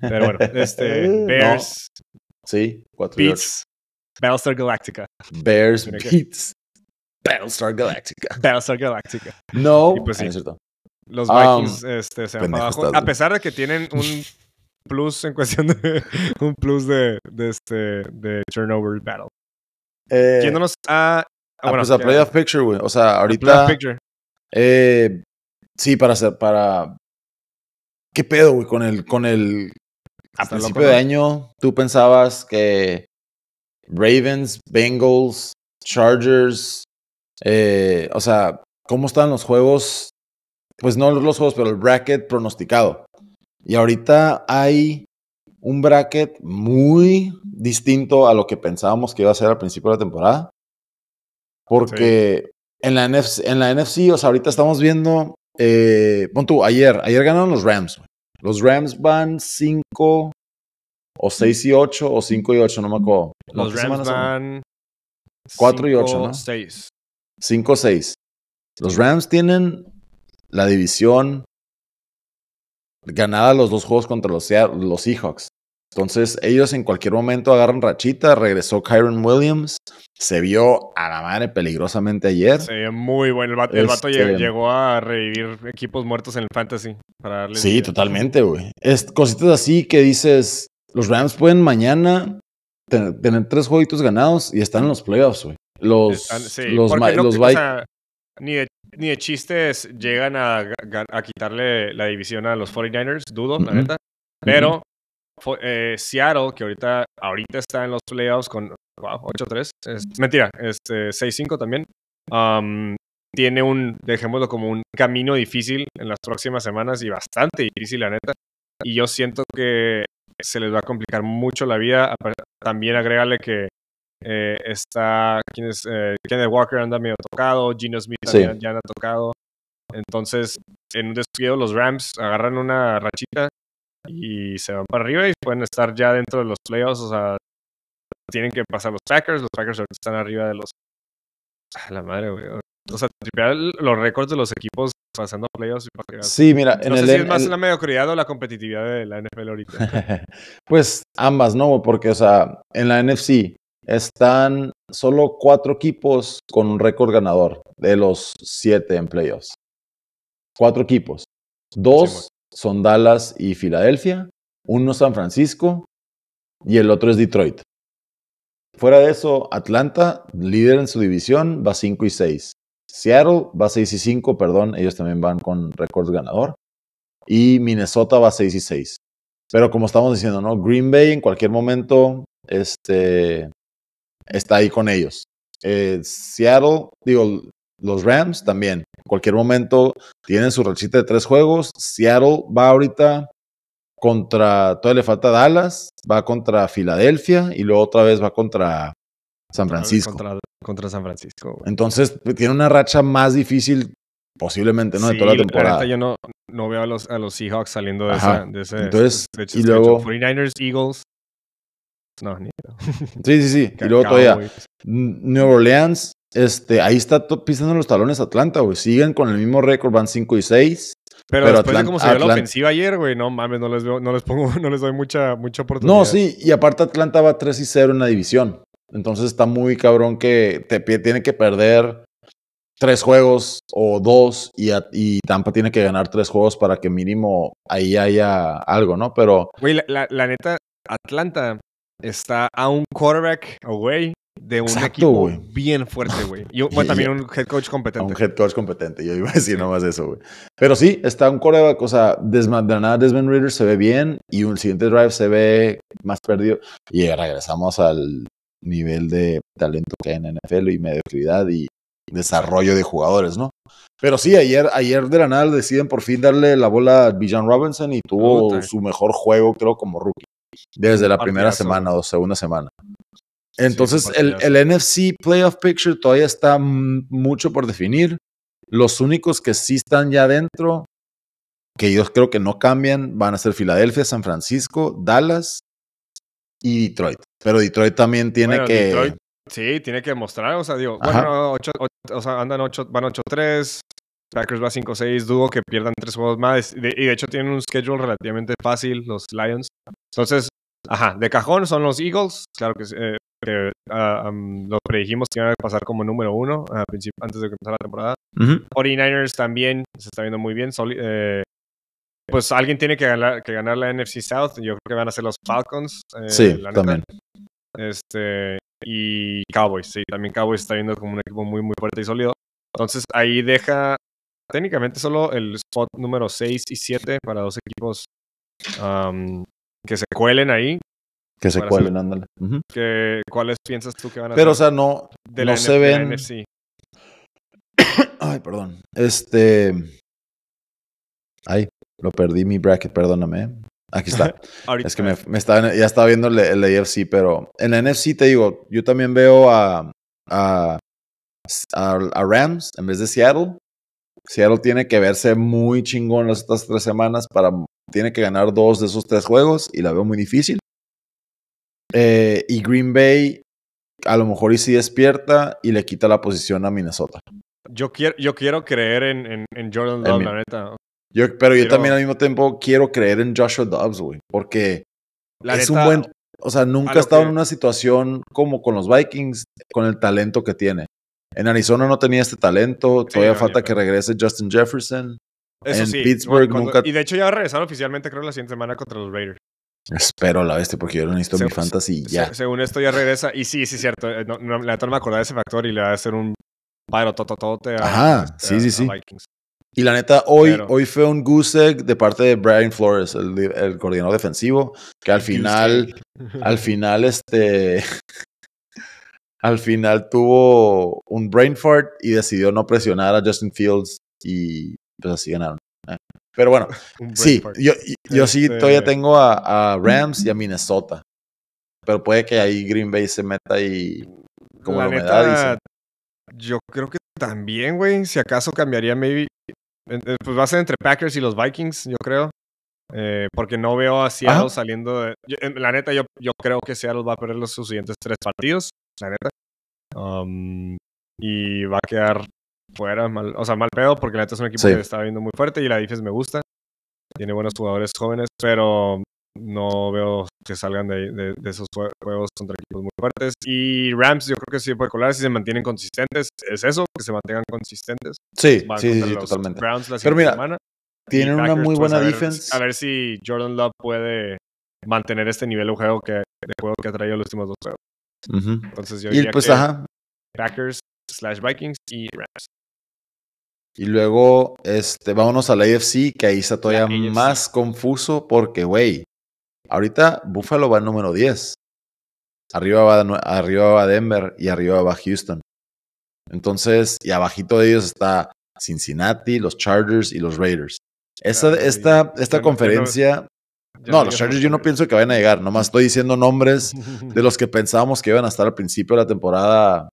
pero bueno, <laughs> este, Bears Sí, 4 Beats Battlestar Galactica. Bears beats Battlestar Galactica. Battlestar Galactica. No, pues sí, los Vikings um, este, se van para abajo. A pesar de que tienen un <laughs> plus en cuestión de un plus de, de este de turnover battle. Eh, Yéndonos a. Ah, bueno, pues a playoff picture, güey. O sea, ahorita. Picture. Eh, sí, para hacer, para. ¿Qué pedo, güey? Con el, con el a principio de año, tú pensabas que Ravens, Bengals, Chargers, eh, o sea, ¿cómo están los juegos? Pues no los juegos, pero el bracket pronosticado. Y ahorita hay un bracket muy distinto a lo que pensábamos que iba a ser al principio de la temporada. Porque en, la NFC, en la NFC, o sea, ahorita estamos viendo, eh, pon tú, ayer, ayer ganaron los Rams. Los Rams van 5 o 6 y 8 o 5 y 8, no me acuerdo. Los Rams van 4 y 8, ¿no? 6. 5 6. Los Rams tienen la división ganada los dos juegos contra los, los Seahawks. Entonces, ellos en cualquier momento agarran rachita. Regresó Kyron Williams. Se vio a la madre peligrosamente ayer. Sí, muy bueno. El vato, este, llegó a revivir equipos muertos en el fantasy. Para darle sí, totalmente, güey. Es cositas así que dices, los Rams pueden mañana tener, tres jueguitos ganados y están en los playoffs, güey. Los, los, los ni, de, ni de chistes llegan a, a, quitarle la división a los 49ers, dudo, la neta. Pero eh, Seattle, que ahorita, ahorita está en los playoffs con wow, 8-3. Es, mentira, este, 6-5 también. Um, tiene un, dejémoslo como un camino difícil en las próximas semanas y bastante difícil, la neta. Y yo siento que se les va a complicar mucho la vida. También agrégale que eh, está, ¿quién es? Eh, Kenneth Walker anda medio tocado, Gino Smith también ya anda tocado. Entonces, en un descuido, los Rams agarran una rachita y se van para arriba y pueden estar ya dentro de los playoffs. O sea, tienen que pasar los Packers. Los Packers están arriba de los. la madre, güey. O sea, los récords de los equipos pasando a playoffs. Sí, mira, en no sé si es más la mediocridad o la competitividad de la NFL ahorita. <laughs> pues ambas, ¿no? Porque, o sea, en la NFC están solo cuatro equipos con un récord ganador de los siete en playoffs. Cuatro equipos. Dos son Dallas y Filadelfia, uno San Francisco y el otro es Detroit. Fuera de eso, Atlanta, líder en su división, va 5 y 6. Seattle va 6 y 5, perdón, ellos también van con récord ganador. Y Minnesota va 6 y 6. Pero como estamos diciendo, ¿no? Green Bay en cualquier momento este, está ahí con ellos. Eh, Seattle, digo, los Rams también. En cualquier momento tienen su rachita de tres juegos. Seattle va ahorita contra, todavía le falta Dallas, va contra Filadelfia y luego otra vez va contra San Francisco. Contra, San Francisco. Entonces tiene una racha más difícil posiblemente, ¿no? de toda la temporada. yo no, no veo a los, a los Seahawks saliendo de, esa, de ese. Entonces, y luego. 49ers, Eagles. No, ni. <laughs> sí, sí, sí. y luego todavía. New Orleans, este, ahí está pisando los talones Atlanta, güey. Siguen con el mismo récord, van 5 y 6. Pero, pero después de cómo se la ofensiva ayer, güey, no mames, no les, veo, no les pongo, <laughs> no les doy mucha, mucha oportunidad. No, sí, y aparte Atlanta va 3 y 0 en la división. Entonces está muy cabrón que te tiene que perder tres juegos o dos y, y, Tampa tiene que ganar tres juegos para que mínimo ahí haya algo, ¿no? Pero... Güey, la, la, neta, Atlanta está a un quarterback away de un equipo bien fuerte, güey. Y <laughs> bueno, también un head coach competente. Un head coach competente, yo iba a decir nomás eso, güey. Pero sí, está un quarterback, o sea, de nada Desmond Reader se ve bien y un siguiente drive se ve más perdido. Y regresamos al nivel de talento que hay en NFL y mediocridad y desarrollo de jugadores, ¿no? Pero sí, ayer, ayer de la nada deciden por fin darle la bola a Bijan Robinson y tuvo su mejor juego, creo, como rookie. Desde la primera semana o segunda semana. Entonces, el, el, NFC Playoff Picture todavía está mucho por definir. Los únicos que sí están ya dentro, que yo creo que no cambian, van a ser Filadelfia, San Francisco, Dallas y Detroit. Pero Detroit también tiene que. Detroit, sí, tiene que mostrar. O sea, digo, bueno, o sea, andan 8, van 8-3. Packers va 5-6. Dudo que pierdan tres juegos más. y de hecho tienen un schedule relativamente fácil, los Lions. Entonces, ajá, de cajón son los Eagles. Claro que, eh, que uh, lo predijimos que iban a pasar como número uno antes de comenzar la temporada. 49ers también se está viendo muy bien. eh, pues alguien tiene que ganar, que ganar la NFC South. Yo creo que van a ser los Falcons. Eh, sí, también. Este, y Cowboys, sí, también Cowboys está viendo como un equipo muy, muy fuerte y sólido. Entonces ahí deja técnicamente solo el spot número 6 y 7 para dos equipos que se cuelen ahí. Que se cuelen, ándale. ¿Cuáles piensas tú que van a Pero, o sea, no, no se ven. <coughs> Ay, perdón. Este. Ay, lo perdí mi bracket, perdóname. Aquí está. <laughs> es que me, me estaba, ya estaba viendo el, el, AFC, pero en la NFC te digo, yo también veo a, a, a, Rams en vez de Seattle. Seattle tiene que verse muy chingón las otras tres semanas para. Tiene que ganar dos de esos tres juegos y la veo muy difícil. Eh, y Green Bay a lo mejor y sí despierta y le quita la posición a Minnesota. Yo quiero, yo quiero creer en, en, en Jordan Love, la neta. Yo, pero, yo también al mismo tiempo quiero creer en Joshua Dobbs, güey, porque es un buen, o sea, nunca ha estado en una situación como con los Vikings, con el talento que tiene. En Arizona no tenía este talento, todavía falta que regrese Justin Jefferson. en Pittsburgh nunca. Y de hecho ya va a regresar oficialmente, creo, la siguiente semana contra los Raiders. Espero la bestia porque yo lo necesito en mi fantasy ya. según esto ya regresa. Y sí, sí, cierto. Eh, no, la neta no me acordaba de ese factor y le va a hacer un paro tototote a, Ajá, sí, sí, sí. Vikings. Y la neta, hoy, hoy fue un goose egg de parte de Brian Flores, el, el coordinador defensivo, que al final, <laughs> al final, este, al final tuvo un brain fart y decidió no presionar a Justin Fields y pues así ganaron. ¿eh? Pero bueno, <laughs> sí, yo, yo sí este todavía tengo a, a, Rams y a Minnesota. Pero puede que ahí Green Bay se meta y como la, neta, Yo creo que también, güey. Si acaso cambiaría, maybe. Pues va a ser entre Packers y los Vikings, yo creo. Eh, porque no veo a Seattle saliendo de. la neta, yo, yo creo que Seattle va a perder los siguientes tres partidos. La neta. Um, y va a quedar fuera, mal, o sea, mal pedo, porque la neta es un equipo que está viendo muy fuerte y la defense me gusta. Tiene buenos jugadores jóvenes, pero no veo que salgan de, de, esos juegos contra equipos muy fuertes. Y Rams, yo creo que sí puede colar si se mantienen consistentes. Es eso, que se mantengan consistentes. Sí, sí, sí, totalmente. Pero mira, tienen una muy pues, buena defense. A ver si Jordan Love puede mantener este nivel de juego que, de juego que ha traído los últimos dos juegos. Entonces yo diría pues, que Packers slash Vikings y Rams. Y luego, este, vámonos a la AFC, que ahí está todavía más confuso porque, güey, ahorita Buffalo va número 10. Arriba va, arriba va Denver y arriba va Houston. Entonces, y abajito de ellos está Cincinnati, los Chargers y los Raiders. Esta, esta, esta conferencia. No, los Chargers yo no pienso que vayan a llegar. Nomás estoy diciendo nombres <laughs> de los que pensábamos que iban a estar al principio de la temporada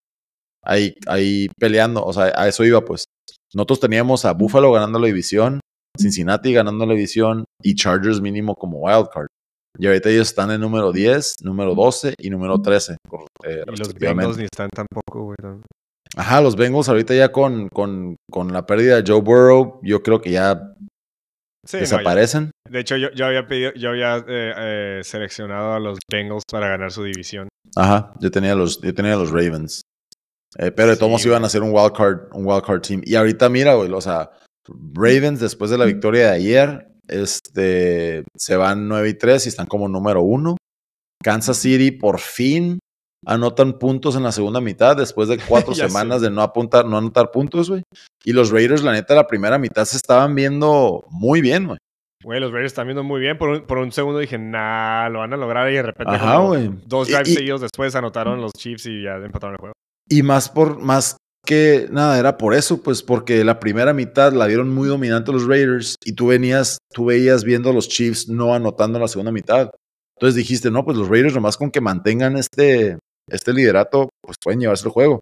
ahí, ahí peleando. O sea, a eso iba, pues. Nosotros teníamos a Buffalo ganando la división, Cincinnati ganando la división y Chargers mínimo como wildcard. Y ahorita ellos están en número 10, número 12 y número 13. Eh, y los Bengals ni están tampoco, güey. Ajá, los Bengals ahorita ya con, con, con la pérdida de Joe Burrow, yo creo que ya desaparecen. de hecho, yo, yo, había pedido, yo había eh, eh, seleccionado a los Bengals para ganar su división. Ajá, yo tenía los, yo tenía los Ravens. Eh, pero de todos iban a ser un wildcard, un wildcard team. Y ahorita mira, güey, o sea, Ravens después de la victoria de ayer, este, se van 9 y 3 y están como número uno. Kansas City por fin anotan puntos en la segunda mitad después de <laughs> cuatro semanas de no apuntar, no anotar puntos, güey. Y los Raiders, la neta, la primera mitad se estaban viendo muy bien, güey. Güey, los Raiders están viendo muy bien. Por un, por un segundo dije, nah, lo van a lograr. Y de repente, dos drives seguidos después anotaron los Chiefs y ya empataron el juego. Y más por, más que nada, era por eso, pues porque la primera mitad la dieron muy dominante los Raiders y tú venías, tú veías viendo a los Chiefs no anotando en la segunda mitad. Entonces dijiste, no, pues los Raiders nomás con que mantengan este, este liderato, pues pueden llevarse el juego.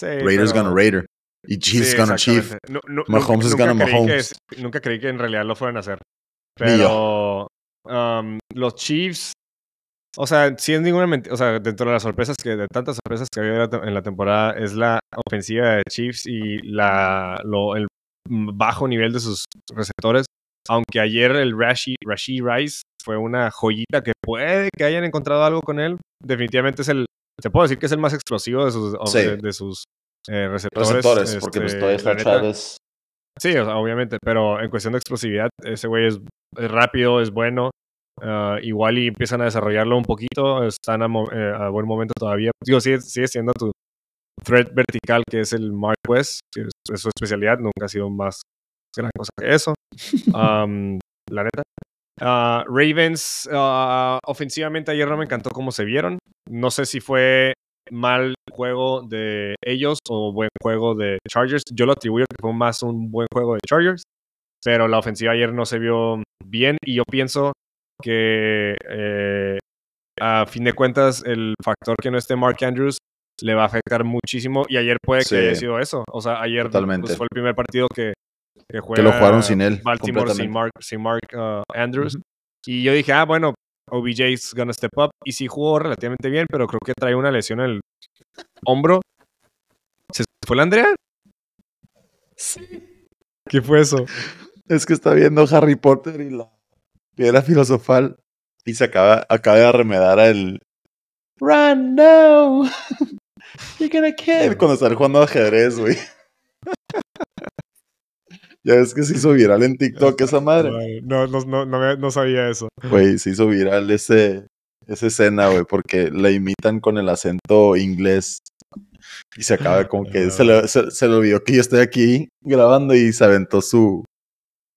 Raiders gana Raider. Y Chiefs gana Chief. Mahomes es gana Mahomes. nunca creí que en realidad lo fueran a hacer. Pero um, los Chiefs, o sea, si es ninguna mentira, o sea, dentro de las sorpresas que, de tantas sorpresas que había en la temporada, es la ofensiva de Chiefs y la, lo, el bajo nivel de sus receptores. Aunque ayer el Rashi, Rashi Rice fue una joyita que puede que hayan encontrado algo con él. Definitivamente es el, se puede decir que es el más explosivo de sus, de, sus eh, receptores. Receptores, porque pues todavía está Chávez. Sí, obviamente, pero en cuestión de explosividad, ese güey es, rápido, es bueno. Ah, igual y empiezan a desarrollarlo un poquito, están a, eh, a buen momento todavía. Digo, sigue, sigue, siendo tu threat vertical, que es el Mark West, que es, su especialidad, nunca ha sido más gran cosa que eso. <laughs> la neta. Ah, Ravens, ah, ofensivamente ayer no me encantó cómo se vieron. No sé si fue mal juego de ellos o buen juego de Chargers. Yo lo atribuyo que fue más un buen juego de Chargers, pero la ofensiva ayer no se vio bien y yo pienso que eh, a fin de cuentas el factor que no esté Mark Andrews le va a afectar muchísimo y ayer puede que haya sido eso. O sea, ayer pues, fue el primer partido que, que, que lo jugaron sin él. Baltimore sin Mark, sin Mark uh, Andrews. Y yo dije, ah, bueno, OBJ's gonna step up. Y sí jugó relativamente bien, pero creo que trae una lesión en el hombro. ¿Se fue la Andrea? Sí. ¿Qué fue eso? Es que está viendo Harry Potter y la piedra filosofal y se acaba, acaba de arremedar a el Run, no. <laughs> You're gonna kill. Cuando está jugando ajedrez, güey. Ya ves que se hizo viral en TikTok esa madre. No, no, no, no, sabía eso. Güey, se hizo viral ese, esa escena, güey, porque la imitan con el acento inglés. Y se acaba como que se, le, se, le olvidó que yo estoy aquí grabando y se aventó su.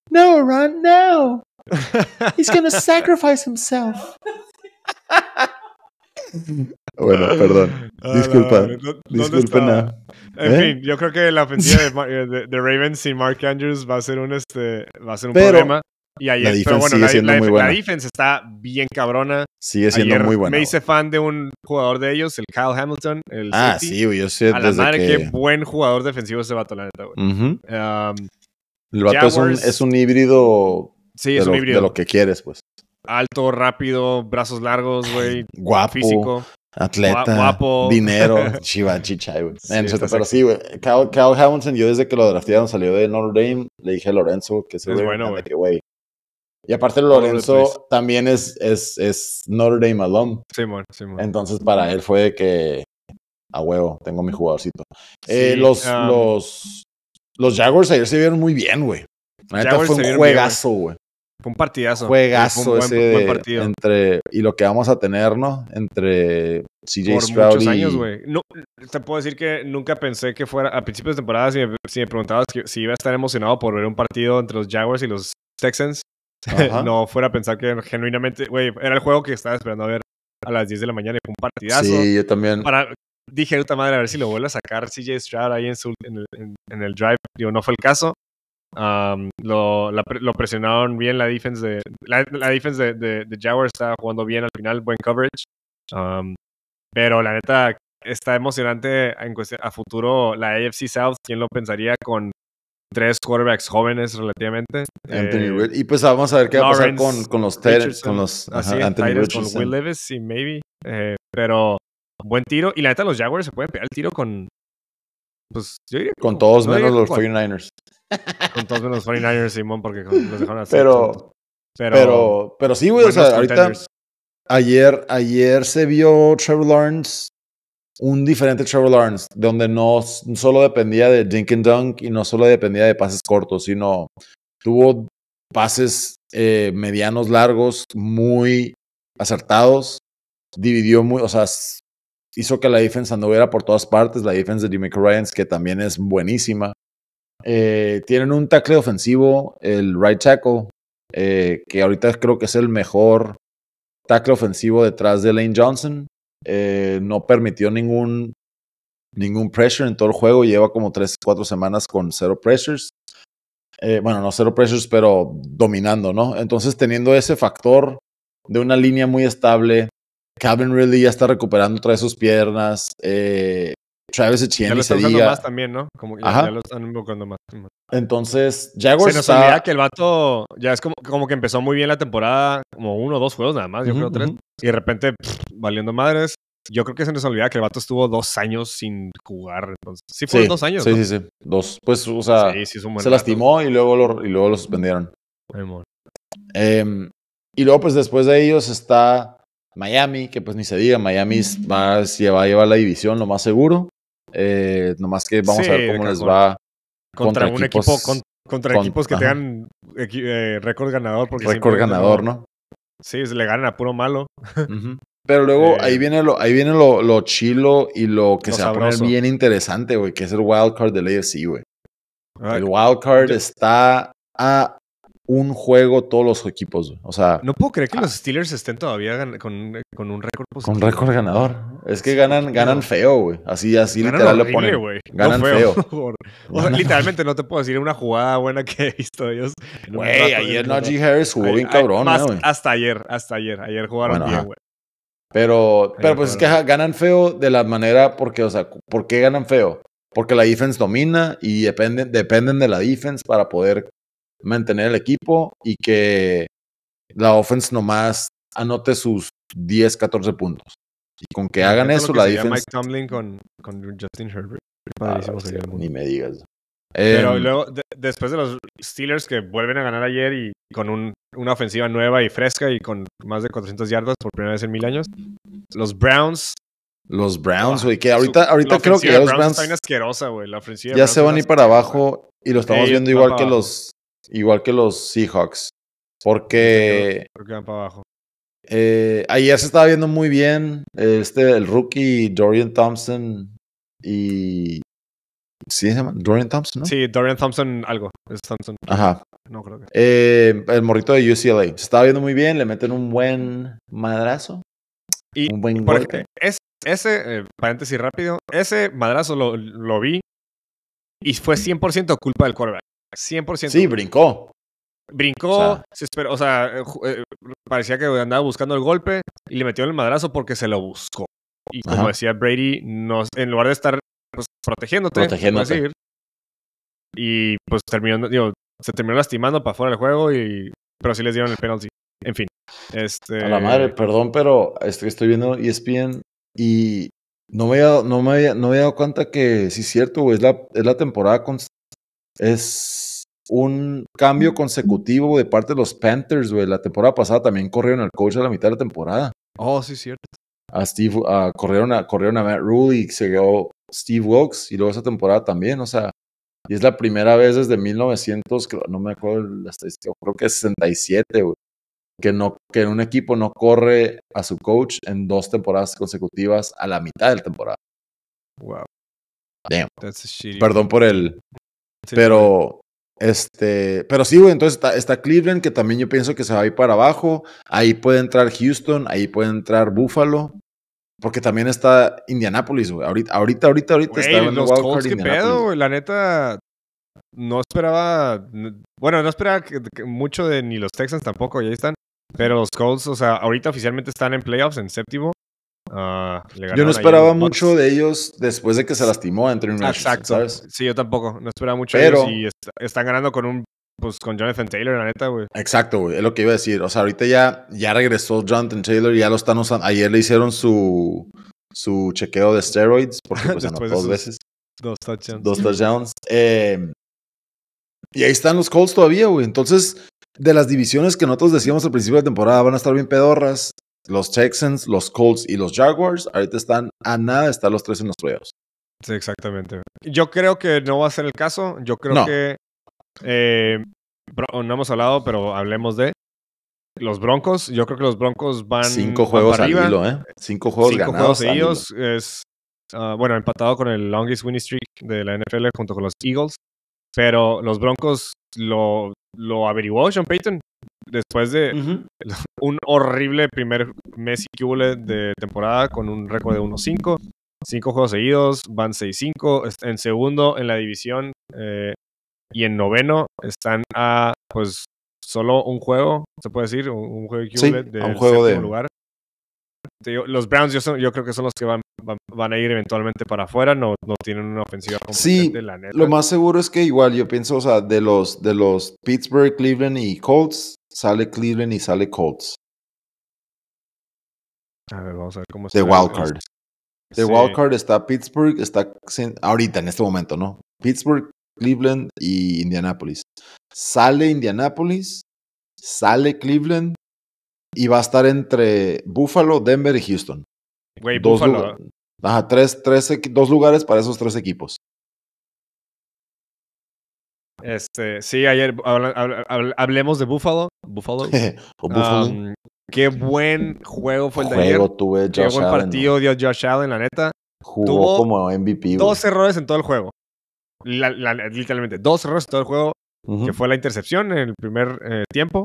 No, Ron, no. <laughs> He's gonna sacrifice himself. <laughs> <laughs> Bueno, perdón. Ah, Disculpa. la madre, ¿dó- dónde Disculpen. a- En ¿Eh? fin, yo creo que la ofensiva de, <laughs> de- de Ravens sin Mark Andrews va a ser un este va a ser un Pero problema. Y ayer, la pero defense bueno, sigue la, siendo la- muy la buena. defense está bien cabrona. Sigue siendo Ayer muy bueno. Me hice fan de un jugador de ellos, el Kyle Hamilton, el Ah, safety. sí. Yo sé A la desde madre, que. qué buen jugador defensivo ese vato, la neta, güey. Ujú. Um, El vato es un, Jaguars- es un híbrido, sí, es un híbrido. de lo que quieres, pues. Alto, rápido, brazos largos, güey. Guapo, Físico. atleta, Gua- guapo. <laughs> dinero, chiva, chicha, güey. Sí, pero sí, güey. Kyle, Kyle Hamilton, yo desde que lo draftearon salió de Notre Dame, le dije a Lorenzo que ese Es bueno, güey. Y aparte. Lorenzo también es, es, es Notre Dame alum. Simón, Simón. Entonces para él fue que a huevo, tengo mi jugadorcito. Eh, los, um, los, los Jaguars ayer se vieron muy bien, güey. La neta fue se un juegazo, güey. Fue un partidazo. Juegazo Fue un buen, ese buen de- partido. entre y lo que vamos a tener, ¿no? Entre CJ por Stroud muchos y años, güey. No, te puedo decir que nunca pensé que fuera a principios de temporada si me, si me preguntabas que- si iba a estar emocionado por ver un partido entre los Jaguars y los Texans, <laughs> no fuera a pensar que genuinamente, güey, era el juego que estaba esperando a ver a las 10 de la mañana y fue un partidazo. Sí, yo también. Para, dije, puta madre, a ver si lo vuelve a sacar CJ Stroud ahí en, su, en, el, en- en el drive. Digo, no fue el caso. Um, lo, la lo presionaron bien la defense de la, la defense de, de, de Jaguars está jugando bien al final, buen coverage. Um, pero la neta está emocionante en cuestión, a futuro la AFC South, ¿quién lo pensaría con tres quarterbacks jóvenes relativamente? Anthony Eh, Y pues vamos a ver qué va a pasar Lawrence, con, con los Richardson, con los ajá, así, Anthony Titans con Richardson. Will Levis y maybe. eh, pero buen tiro. Y la neta, los Jaguars se pueden pegar el tiro con. Pues yo diría que Con todos no menos los que con- 49ers. Con todos menos los 49ers, Simón, porque los dejaron así. Pero, pero, pero, pero sí, güey, o sea, buenos ahorita ayer, ayer se vio Trevor Lawrence, un diferente Trevor Lawrence, donde no solo dependía de dink and dunk y no solo dependía de pases cortos, sino tuvo pases eh, medianos, largos, muy acertados, dividió muy, o sea, hizo que la defensa anduviera por todas partes, la defensa de Demico Ryans, que también es buenísima. Eh, tienen un tackle ofensivo, el right tackle, eh, que ahorita creo que es el mejor tackle ofensivo detrás de Lane Johnson. Eh, no permitió ningún, ningún pressure en todo el juego. Lleva como 3, 4 semanas con cero pressures. Eh, bueno, no cero pressures, pero dominando, ¿no? Entonces, teniendo ese factor de una línea muy estable, Calvin Ridley ya está recuperando otra vez sus piernas. Eh, Travis Ya Etienne lo ni se están usando más también, ¿no? Como que ya, ya lo están invocando más. Entonces, Se Jaguars nos está- olvida que el vato ya es como, como que empezó muy bien la temporada, como uno o dos juegos nada más, yo creo tres. Y de repente, pff, valiendo madres. Yo creo que se nos olvida que el vato estuvo dos años sin jugar. Entonces, sí, fueron dos años. Sí, ¿no? sí, sí. Dos. Pues, o sea, Sí, sí, se rato. lastimó y luego lo, y luego lo suspendieron. Simón. Em, y luego, pues después de ellos está Miami, que pues ni se diga, Miami va, a llevar la división, lo más seguro. Eh, nomás que vamos Sí, a ver cómo les va. Contra, Contra un equipos- equipo, con- contra con- equipos que ajá. tengan eh, récord ganador. Porque Récord ganador, ¿no? Sí, se le ganan a puro malo. <laughs> Pero luego Eh, ahí viene lo, ahí viene lo, lo chilo y lo que Lo se va a poner bien interesante, güey, que es el wild card del AFC, güey. Ah, El wild card está a un juego todos los equipos, güey. O sea, No puedo creer que los Steelers estén todavía con, con un récord con positivo. récord ganador. Es que ganan, ganan feo, güey. Así, así Ganan literal le horrible, ponen. güey. No Ganan feo. <laughs> O sea, literalmente no te puedo decir una jugada buena que he visto ellos. Güey, ayer Najee. Harris jugó bien cabrón, más- ¿no, güey. Hasta ayer, hasta ayer. Ayer jugaron Bueno, bien, güey. Pero, pero pues es que ganan feo de la manera, porque, o sea, ¿por qué ganan feo? Porque la defense domina y dependen, dependen de la defense para poder mantener el equipo y que la offense nomás anote sus 10, 14 puntos. Y con que hagan eso, que la defense. Mike Tomlin con, con Justin Herbert. Ah, sería el ni me digas. Pero Em, luego, de- después de los Steelers que vuelven a ganar ayer y con un- una ofensiva nueva y fresca y con más de 400 yardas por primera vez en mil años, los Browns. los Browns, güey, que su- ahorita, ahorita creo que ya los Browns está Browns bien asquerosa, güey. La ofensiva ya se está van a ir para abajo y lo estamos viendo igual que los igual que los Seahawks. Porque Creo que van para abajo. Eh, ayer se estaba viendo muy bien este, el rookie Dorian Thompson y... ¿Sí se llama? Dorian Thompson, ¿no? Sí, Dorian Thompson, algo. Es Thompson. Ajá. No creo que. Eh, el morrito de UCLA. Se estaba viendo muy bien, le meten un buen madrazo. Y, un buen golpe. ese, eh, paréntesis rápido, ese madrazo lo, lo vi y fue 100% culpa del quarterback. 100%. Sí, brincó. Brincó, O sea- se esperó, o sea, eh, eh, parecía que andaba buscando el golpe y le metió el madrazo porque se lo buscó. Y como Ajá. decía Brady, no, en lugar de estar pues, protegiéndote, decir, y pues terminó, digo, se terminó lastimando para fuera del juego, y, pero sí les dieron el penalty. En fin. Este, A la madre, perdón, pero estoy viendo ESPN y no me había, no me había, no me había dado cuenta que sí es cierto, güey, es la, es la temporada con, es un cambio consecutivo de parte de los Panthers, güey. La temporada pasada también corrieron al coach a la mitad de la temporada. Oh, sí, cierto. A Steve, a- corrieron, a, corrieron a Matt Rule y se quedó Steve Wilkes y luego esa temporada también, o sea, y es la primera vez desde 1900, creo- no me acuerdo la estadística, creo que es 67, güey, que, no, que un equipo no corre a su coach en dos temporadas consecutivas a la mitad de la temporada. Wow. Damn. That's a shitty. Perdón por el, Sí, pero este, pero sí, güey, entonces está, está Cleveland, que también yo pienso que se va a ir para abajo. Ahí puede entrar Houston, ahí puede entrar Buffalo, porque también está Indianapolis, güey. Ahorita, ahorita, ahorita, ahorita Güey, está los wild Colts, qué pedo, güey. La neta, no esperaba. Bueno, no esperaba que- que mucho de ni los Texans tampoco, y ahí están. Pero los Colts, o sea, ahorita oficialmente están en playoffs, en séptimo. Le Yo no esperaba Bucks. mucho de ellos después de que se lastimó Anthony Richardson, Exacto. ¿sabes? Sí, yo tampoco. No esperaba mucho Pero- de ellos y est- están ganando con un. Pues con Jonathan Taylor, la neta, güey. Exacto, güey, es lo que iba a decir. O sea, ahorita ya, ya regresó Jonathan Taylor y ya lo están usando. Ayer le hicieron su, su chequeo de steroids, porque pues <laughs> anotó dos veces. Dos touchdowns. dos touchdowns. Eh, y ahí están los Colts todavía, güey. Entonces, de las divisiones que nosotros decíamos al principio de la temporada van a estar bien pedorras, los Texans, los Colts y los Jaguars, ahorita están a nada de estar los tres en los playoffs. Sí, exactamente. Yo creo que no va a ser el caso. Yo creo No. que. eh, no hemos hablado, pero hablemos de. Los Broncos. Yo creo que los Broncos van. Cinco van juegos al hilo, ¿eh? Cinco juegos Cinco ganados juegos seguidos. Es. ah, bueno, empatado con el longest winning streak de la NFL junto con los Eagles. Pero los Broncos lo, lo averiguó Sean Payton. Después de <laughs> un horrible primer mes y que de temporada con un récord de 1-5. Cinco juegos seguidos, van 6-5. est- En segundo en la división eh, y en noveno están a pues solo un juego, se puede decir, un, un juego Sí, equivalente a un juego de- lugar. Digo, Los Browns yo, son- yo creo que son los que van, van, van a ir eventualmente para afuera, no, no tienen una ofensiva Sí, la neta. Lo más seguro es que igual yo pienso, o sea, de los, de los Pittsburgh, Cleveland y Colts, sale Cleveland y sale Colts. A ver, vamos a ver cómo De está. De Sí. wild card está Pittsburgh, está ahorita en este momento, ¿no? Pittsburgh, Cleveland y Indianapolis. Sale Indianapolis, sale Cleveland y va a estar entre Buffalo, Denver y Houston. Güey, Buffalo. lugar- Ajá, tres, tres, equi- dos lugares para esos tres equipos. Este, sí, ayer hablemos de Buffalo. Buffalo. <laughs> Um, qué buen juego fue el de ayer. Tuve Qué buen Allen, partido dio Josh Allen, la neta. Jugó tuvo como MVP. Dos errores en todo el juego. La- la- literalmente, dos errores en todo el juego. Que fue la intercepción en el primer eh, tiempo.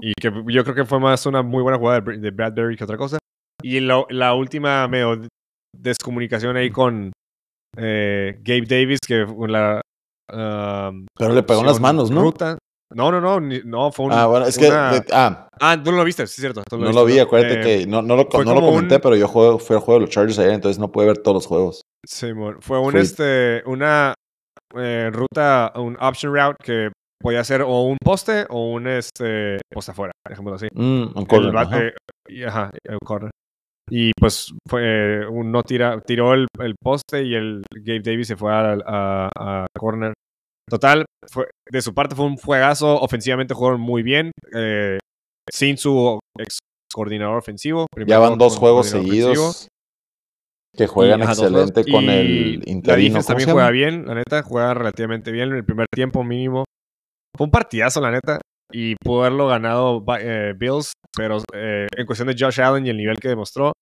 Y que yo creo que fue más una muy buena jugada de Br- de Bradbury que otra cosa. Y la última medio descomunicación ahí con eh, Gabe Davis, que fue la. Pero le pegó en las manos, ¿no? ruta. No, no, no, ni- no, fue un, Ah, bueno, es que. de- ah, Ah, tú no lo viste, sí, es cierto. no viste, lo vi, acuérdate Eh, que no, no lo, no comenté, un- pero yo juego, fui al juego de los Chargers ayer, entonces no pude ver todos los juegos. Simón, fue un, este, una eh, ruta, un option route que podía ser o un poste o un este, poste afuera, dejémoslo así. Mm, un El corner, ajá. y, ajá, un corner. Y pues fue un no tira, tiró el, el poste y el Gabe Davis se fue a, a- a corner. Total, fue, de su parte fue un juegazo. Ofensivamente jugaron muy bien. eh, sin su ex coordinador ofensivo. Ya van dos juegos ofensivo. seguidos que juegan Y, excelente con Y el La interino. defense ¿cómo también juega bien, la neta. Juega relativamente bien en el primer tiempo mínimo. Fue un partidazo, la neta. Y pudo haberlo ganado eh, Bills, pero eh, en cuestión de Josh Allen y el nivel que demostró,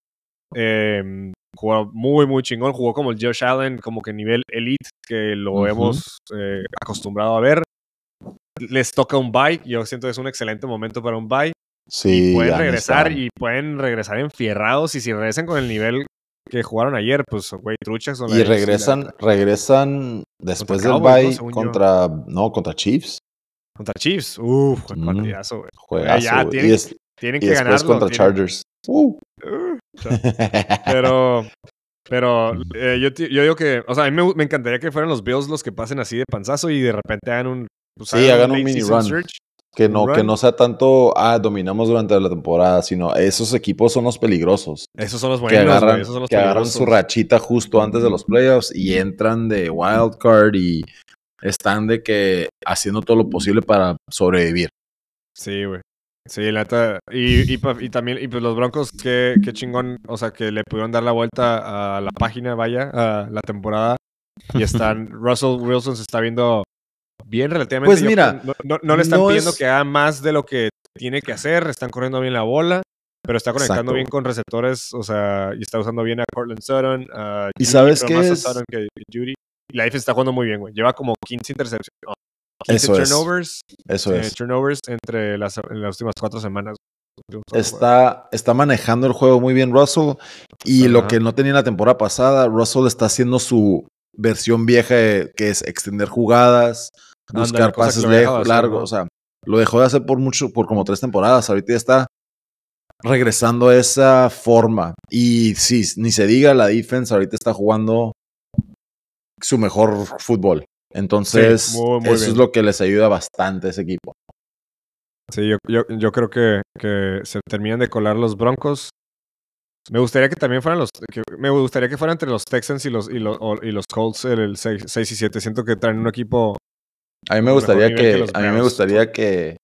eh, jugó muy, muy chingón. Jugó como el Josh Allen, como que nivel elite, que lo hemos eh, acostumbrado a ver. Les toca un bye. Yo siento que es un excelente momento para un bye. Sí, y pueden regresar y pueden regresar enfierrados y si regresan con el nivel que jugaron ayer, pues güey, truchas son la Y regresan, regresan después del bye contra, no, contra Chiefs. Contra Chiefs. Uf, Mm. partidazo, güey. Juegazo, ya tienen- y, des- Tienen y que después ganarlo. contra tienen- Chargers. Uh. <laughs> Uh, pero pero eh, yo, yo digo que, o sea, a mí me, me encantaría que fueran los Bills los que pasen así de panzazo y de repente hagan un pues, Sí, hagan un late mini run. surge. que no, que run. no sea tanto, ah, dominamos durante la temporada, sino esos equipos son los peligrosos. Esos son los que buenos, güey, agarran, esos son los que agarran su rachita justo antes de los playoffs y entran de wild card y están de que haciendo todo lo posible para sobrevivir. Sí, güey. Sí, la neta. Y, y, y también, y pues los Broncos, qué, qué chingón. O sea, que le pudieron dar la vuelta a la página, vaya, a la temporada. Y <laughs> están, Russell Wilson se está viendo bien relativamente. Pues mira, creo- no, no- no le están no pidiendo es- que haga más de lo que tiene que hacer. Están corriendo bien la bola. Pero está conectando Exacto. bien con receptores, o sea, y está usando bien a Cortland Sutton. a ¿Y Judy, sabes qué a es? Que Judy. Y la defensa está jugando muy bien, güey. Lleva como 15 intercepciones. no, 15 Eso es. turnovers Eso eh, es. turnovers entre las, en las últimas cuatro semanas. Está, está manejando el juego muy bien Russell. Y lo que no tenía en la temporada pasada, Russell está haciendo su versión vieja de- que es extender jugadas, buscar que pases largos. ¿no? O sea, lo dejó de hacer por mucho, por como tres temporadas. Ahorita ya está regresando a esa forma. Y sí, ni se diga, la defense ahorita está jugando su mejor fútbol. Entonces, Sí, muy, muy eso es bien. lo que les ayuda bastante a ese equipo. Sí, yo, yo, yo creo que, que se terminan de colar los Broncos. Me gustaría que también fueran los. que- me gustaría que fueran entre los Texans y los, y los, y los Colts el, el 6, 6 y 7. Siento que traen un equipo. A mí me gustaría que que, a mí me gustaría que,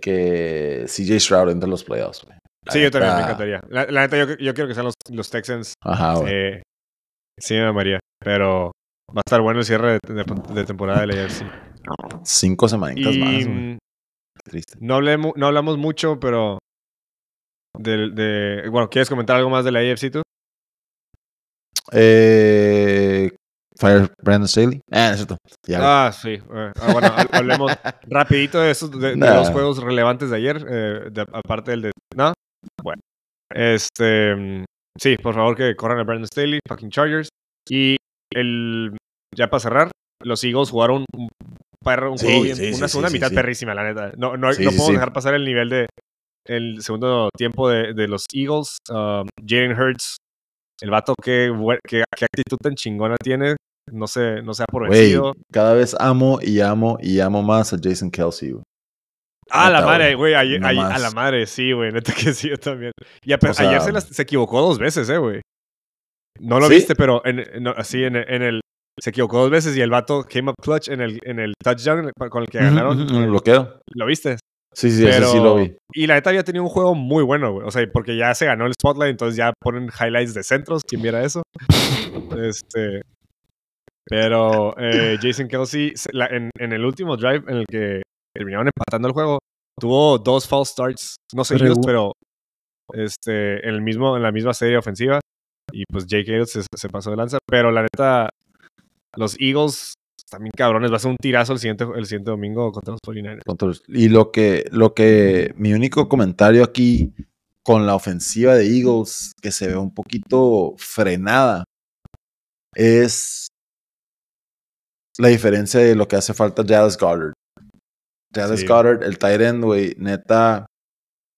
que CJ Stroud entre los playoffs, Sí, yo también me encantaría. La, la neta, yo, yo quiero que sean los, los Texans. Ajá, güey. Eh, sí, me amaría. Pero va a estar bueno el cierre de, de- de temporada de la AFC. Cinco semanitas Y más, güey. mm, triste. no, hablemos, no hablamos mucho, pero. del- de, bueno, ¿quieres comentar algo más de la AFC tú? Eh, Fire Brandon Staley. Ah, es cierto. Ya. Ah, sí. eh, ah, bueno, ha- hablemos rapidito de esos, de, de los juegos relevantes de ayer, eh, de- aparte del de... ¿No? Bueno. Este... mm, Sí, por favor que corran a Brandon Staley, fucking Chargers. Y el... Ya para cerrar, los Eagles jugaron un, perro, un Sí, juego bien, sí, una segunda sí, mitad perrísima, la neta. No, no, podemos dejar pasar el nivel de el segundo tiempo de, de los Eagles. Um, Jalen Hurts, el vato, qué, qué, qué actitud tan chingona tiene. No se, no se ha vencido. cada vez amo y amo y amo más a Jason Kelsey, güey. Ah, la madre, güey. no a la madre, sí, güey. Neta que sí, yo también. Y a O sea, ayer se, las- se equivocó dos veces, eh, güey. No lo ¿Sí? viste, pero en, no, así en, el- en el. Se equivocó dos veces y el vato came up clutch en el, en el touchdown con el que ganaron. En el bloqueo. ¿Lo viste? Sí, sí, ese sí lo vi. Y la neta había tenido un juego muy bueno, güey. O sea, porque ya se ganó el spotlight, entonces ya ponen highlights de centros. ¿Quién viera eso? <laughs> Este. Pero eh, Jason Kelsey, la- en, en el último drive en el que terminaron empatando el juego, tuvo dos false starts, no seguidos, pero este, en, el mismo, en la misma serie ofensiva. Y pues Jake Elliott se, se pasó de lanza. Pero la neta, los Eagles también cabrones. Va a ser un tirazo el siguiente, el siguiente domingo contra los 49ers. Contra los- Y lo que, lo que, mi único comentario aquí con la ofensiva de Eagles, que se ve un poquito frenada, es la diferencia de lo que hace falta Dallas Goddard. Dallas Sí. Goddard, el tight end, güey, neta,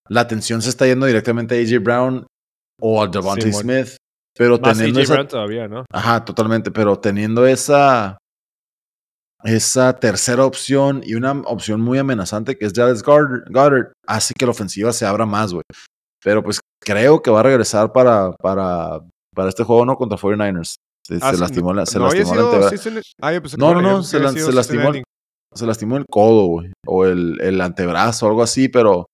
la atención se está yendo directamente a AJ Brown o a Devontae. Smith, pero Más teniendo esa, todavía, ¿no? Ajá, totalmente, pero teniendo esa esa tercera opción y una opción muy amenazante que es Dallas Goddard, hace que la ofensiva se abra más, güey. Pero pues creo que va a regresar para, para, para este juego, ¿no? Contra 49ers. Se, Ah, se lastimó la, se no lastimó la Ah, yo pensé que No, no, no, se, la- se lastimó, se lastimó el codo, güey. O el, el antebrazo, algo así, pero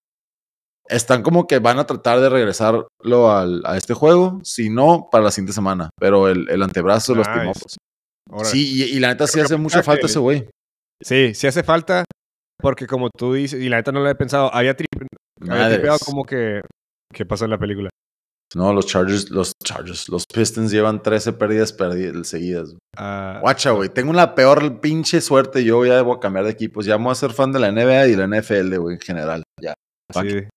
están como que van a tratar de regresarlo al, a este juego. Si no, para la siguiente semana. Pero el, el antebrazo lo lastimó. Nice. pues. Órale. Sí, y, y la neta sí Creo hace mucha falta que- ese güey. Sí, sí hace falta. Porque como tú dices, y la neta no lo he pensado, había, trip, había tripeado como que. ¿Qué pasó en la película? No, los Chargers, los Chargers, los Pistons llevan 13 pérdidas perdi- seguidas. Ah, Guacha, güey. Tengo la peor pinche suerte. Yo ya a cambiar de equipos. Ya me voy a ser fan de la NBA y la NFL, güey, en general. Ya. sí.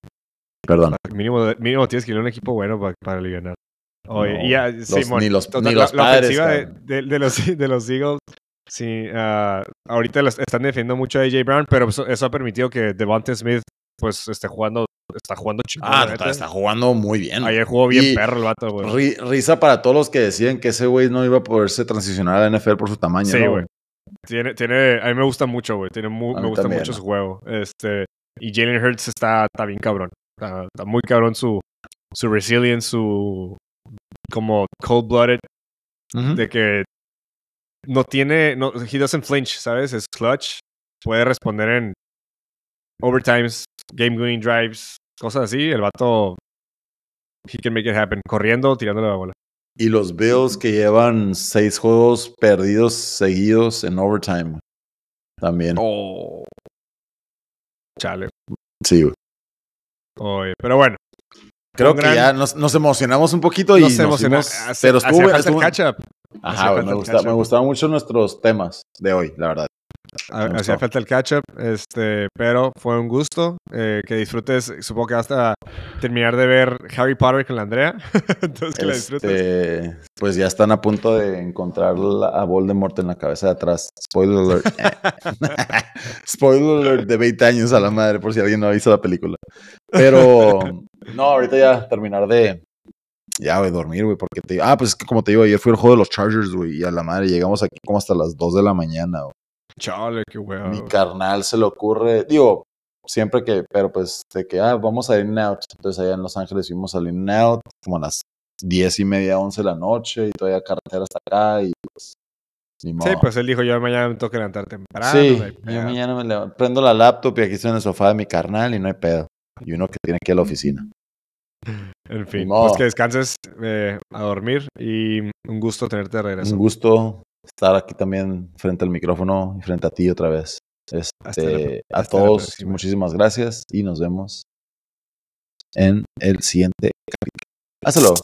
Perdón. Mínimo, mínimo tienes que ir a un equipo bueno para, para aliviar. Oye, No, y ya, los- ni los- total, ni la- los la, padres, ofensiva de, de- de los, <laughs> de los Eagles, sí, ah, ahorita los están defendiendo mucho a AJ Brown, pero eso, eso ha permitido que Devontae Smith, pues, esté jugando, está jugando chingón. Ah, la total, está jugando muy bien. Ayer jugó bien Y- perro el vato, güey. Ri- risa para todos los que decían que ese güey no iba a poderse transicionar a la NFL por su tamaño. Sí, ¿no, güey. Tiene, tiene, a mí me gusta mucho, güey. Tiene mu- me gusta también, mucho ¿no? su juego. Este, y Jalen Hurts está, está bien cabrón. Está, está muy cabrón su, su resilience, su como cold-blooded, de que no tiene, no, he doesn't flinch, ¿sabes? Es clutch. Puede responder en overtimes, game-winning drives, cosas así. El vato, he can make it happen. Corriendo, tirándole la bola. Y los Bills que llevan seis juegos perdidos seguidos en overtime. También. Oh. Chale. Sí, güey. Oye, pero bueno. Creo que gran- ya nos, nos emocionamos un poquito y No nos fuimos- Hace- pero estuvo, estuvo- catch-up. hacía Ajá, me, gusta, me gustaban mucho nuestros temas de hoy, la verdad. Hacía falta el catch-up, este, pero fue un gusto. eh, que disfrutes, supongo que hasta terminar de ver Harry Potter con la Andrea. <laughs> Entonces que la disfrutes. Este, pues ya están a punto de encontrar a Voldemort en la cabeza de atrás. Spoiler alert. <laughs> <laughs> Spoiler alert de 20 años a la madre, por si alguien no ha visto la película. Pero, no, ahorita ya terminar de. Ya, güey, dormir, güey, porque te Ah, pues es que como te digo, ayer fui al juego de los Chargers, güey, y a la madre llegamos aquí como hasta las 2 de la mañana, güey. Chale, qué huevo. Mi carnal se le ocurre, digo, siempre que, pero pues de que, ah, vamos a ir in out. Entonces allá en Los Ángeles fuimos al in out como a las diez y media, once de la noche y todavía carretera hasta acá y pues, ni Sí, pues él dijo, yo mañana me tengo que levantar temprano. Sí, no yo pedo". mañana me levanto, prendo la laptop y aquí estoy en el sofá de mi carnal y no hay pedo. Y uno que tiene que ir a la oficina. <laughs> En fin, pues que descanses eh, a dormir y un gusto tenerte de regreso. Un gusto estar aquí también frente al micrófono y frente a ti otra vez. Hasta la- Este, a todos, muchísimas gracias y nos vemos en el siguiente capítulo. Hasta luego.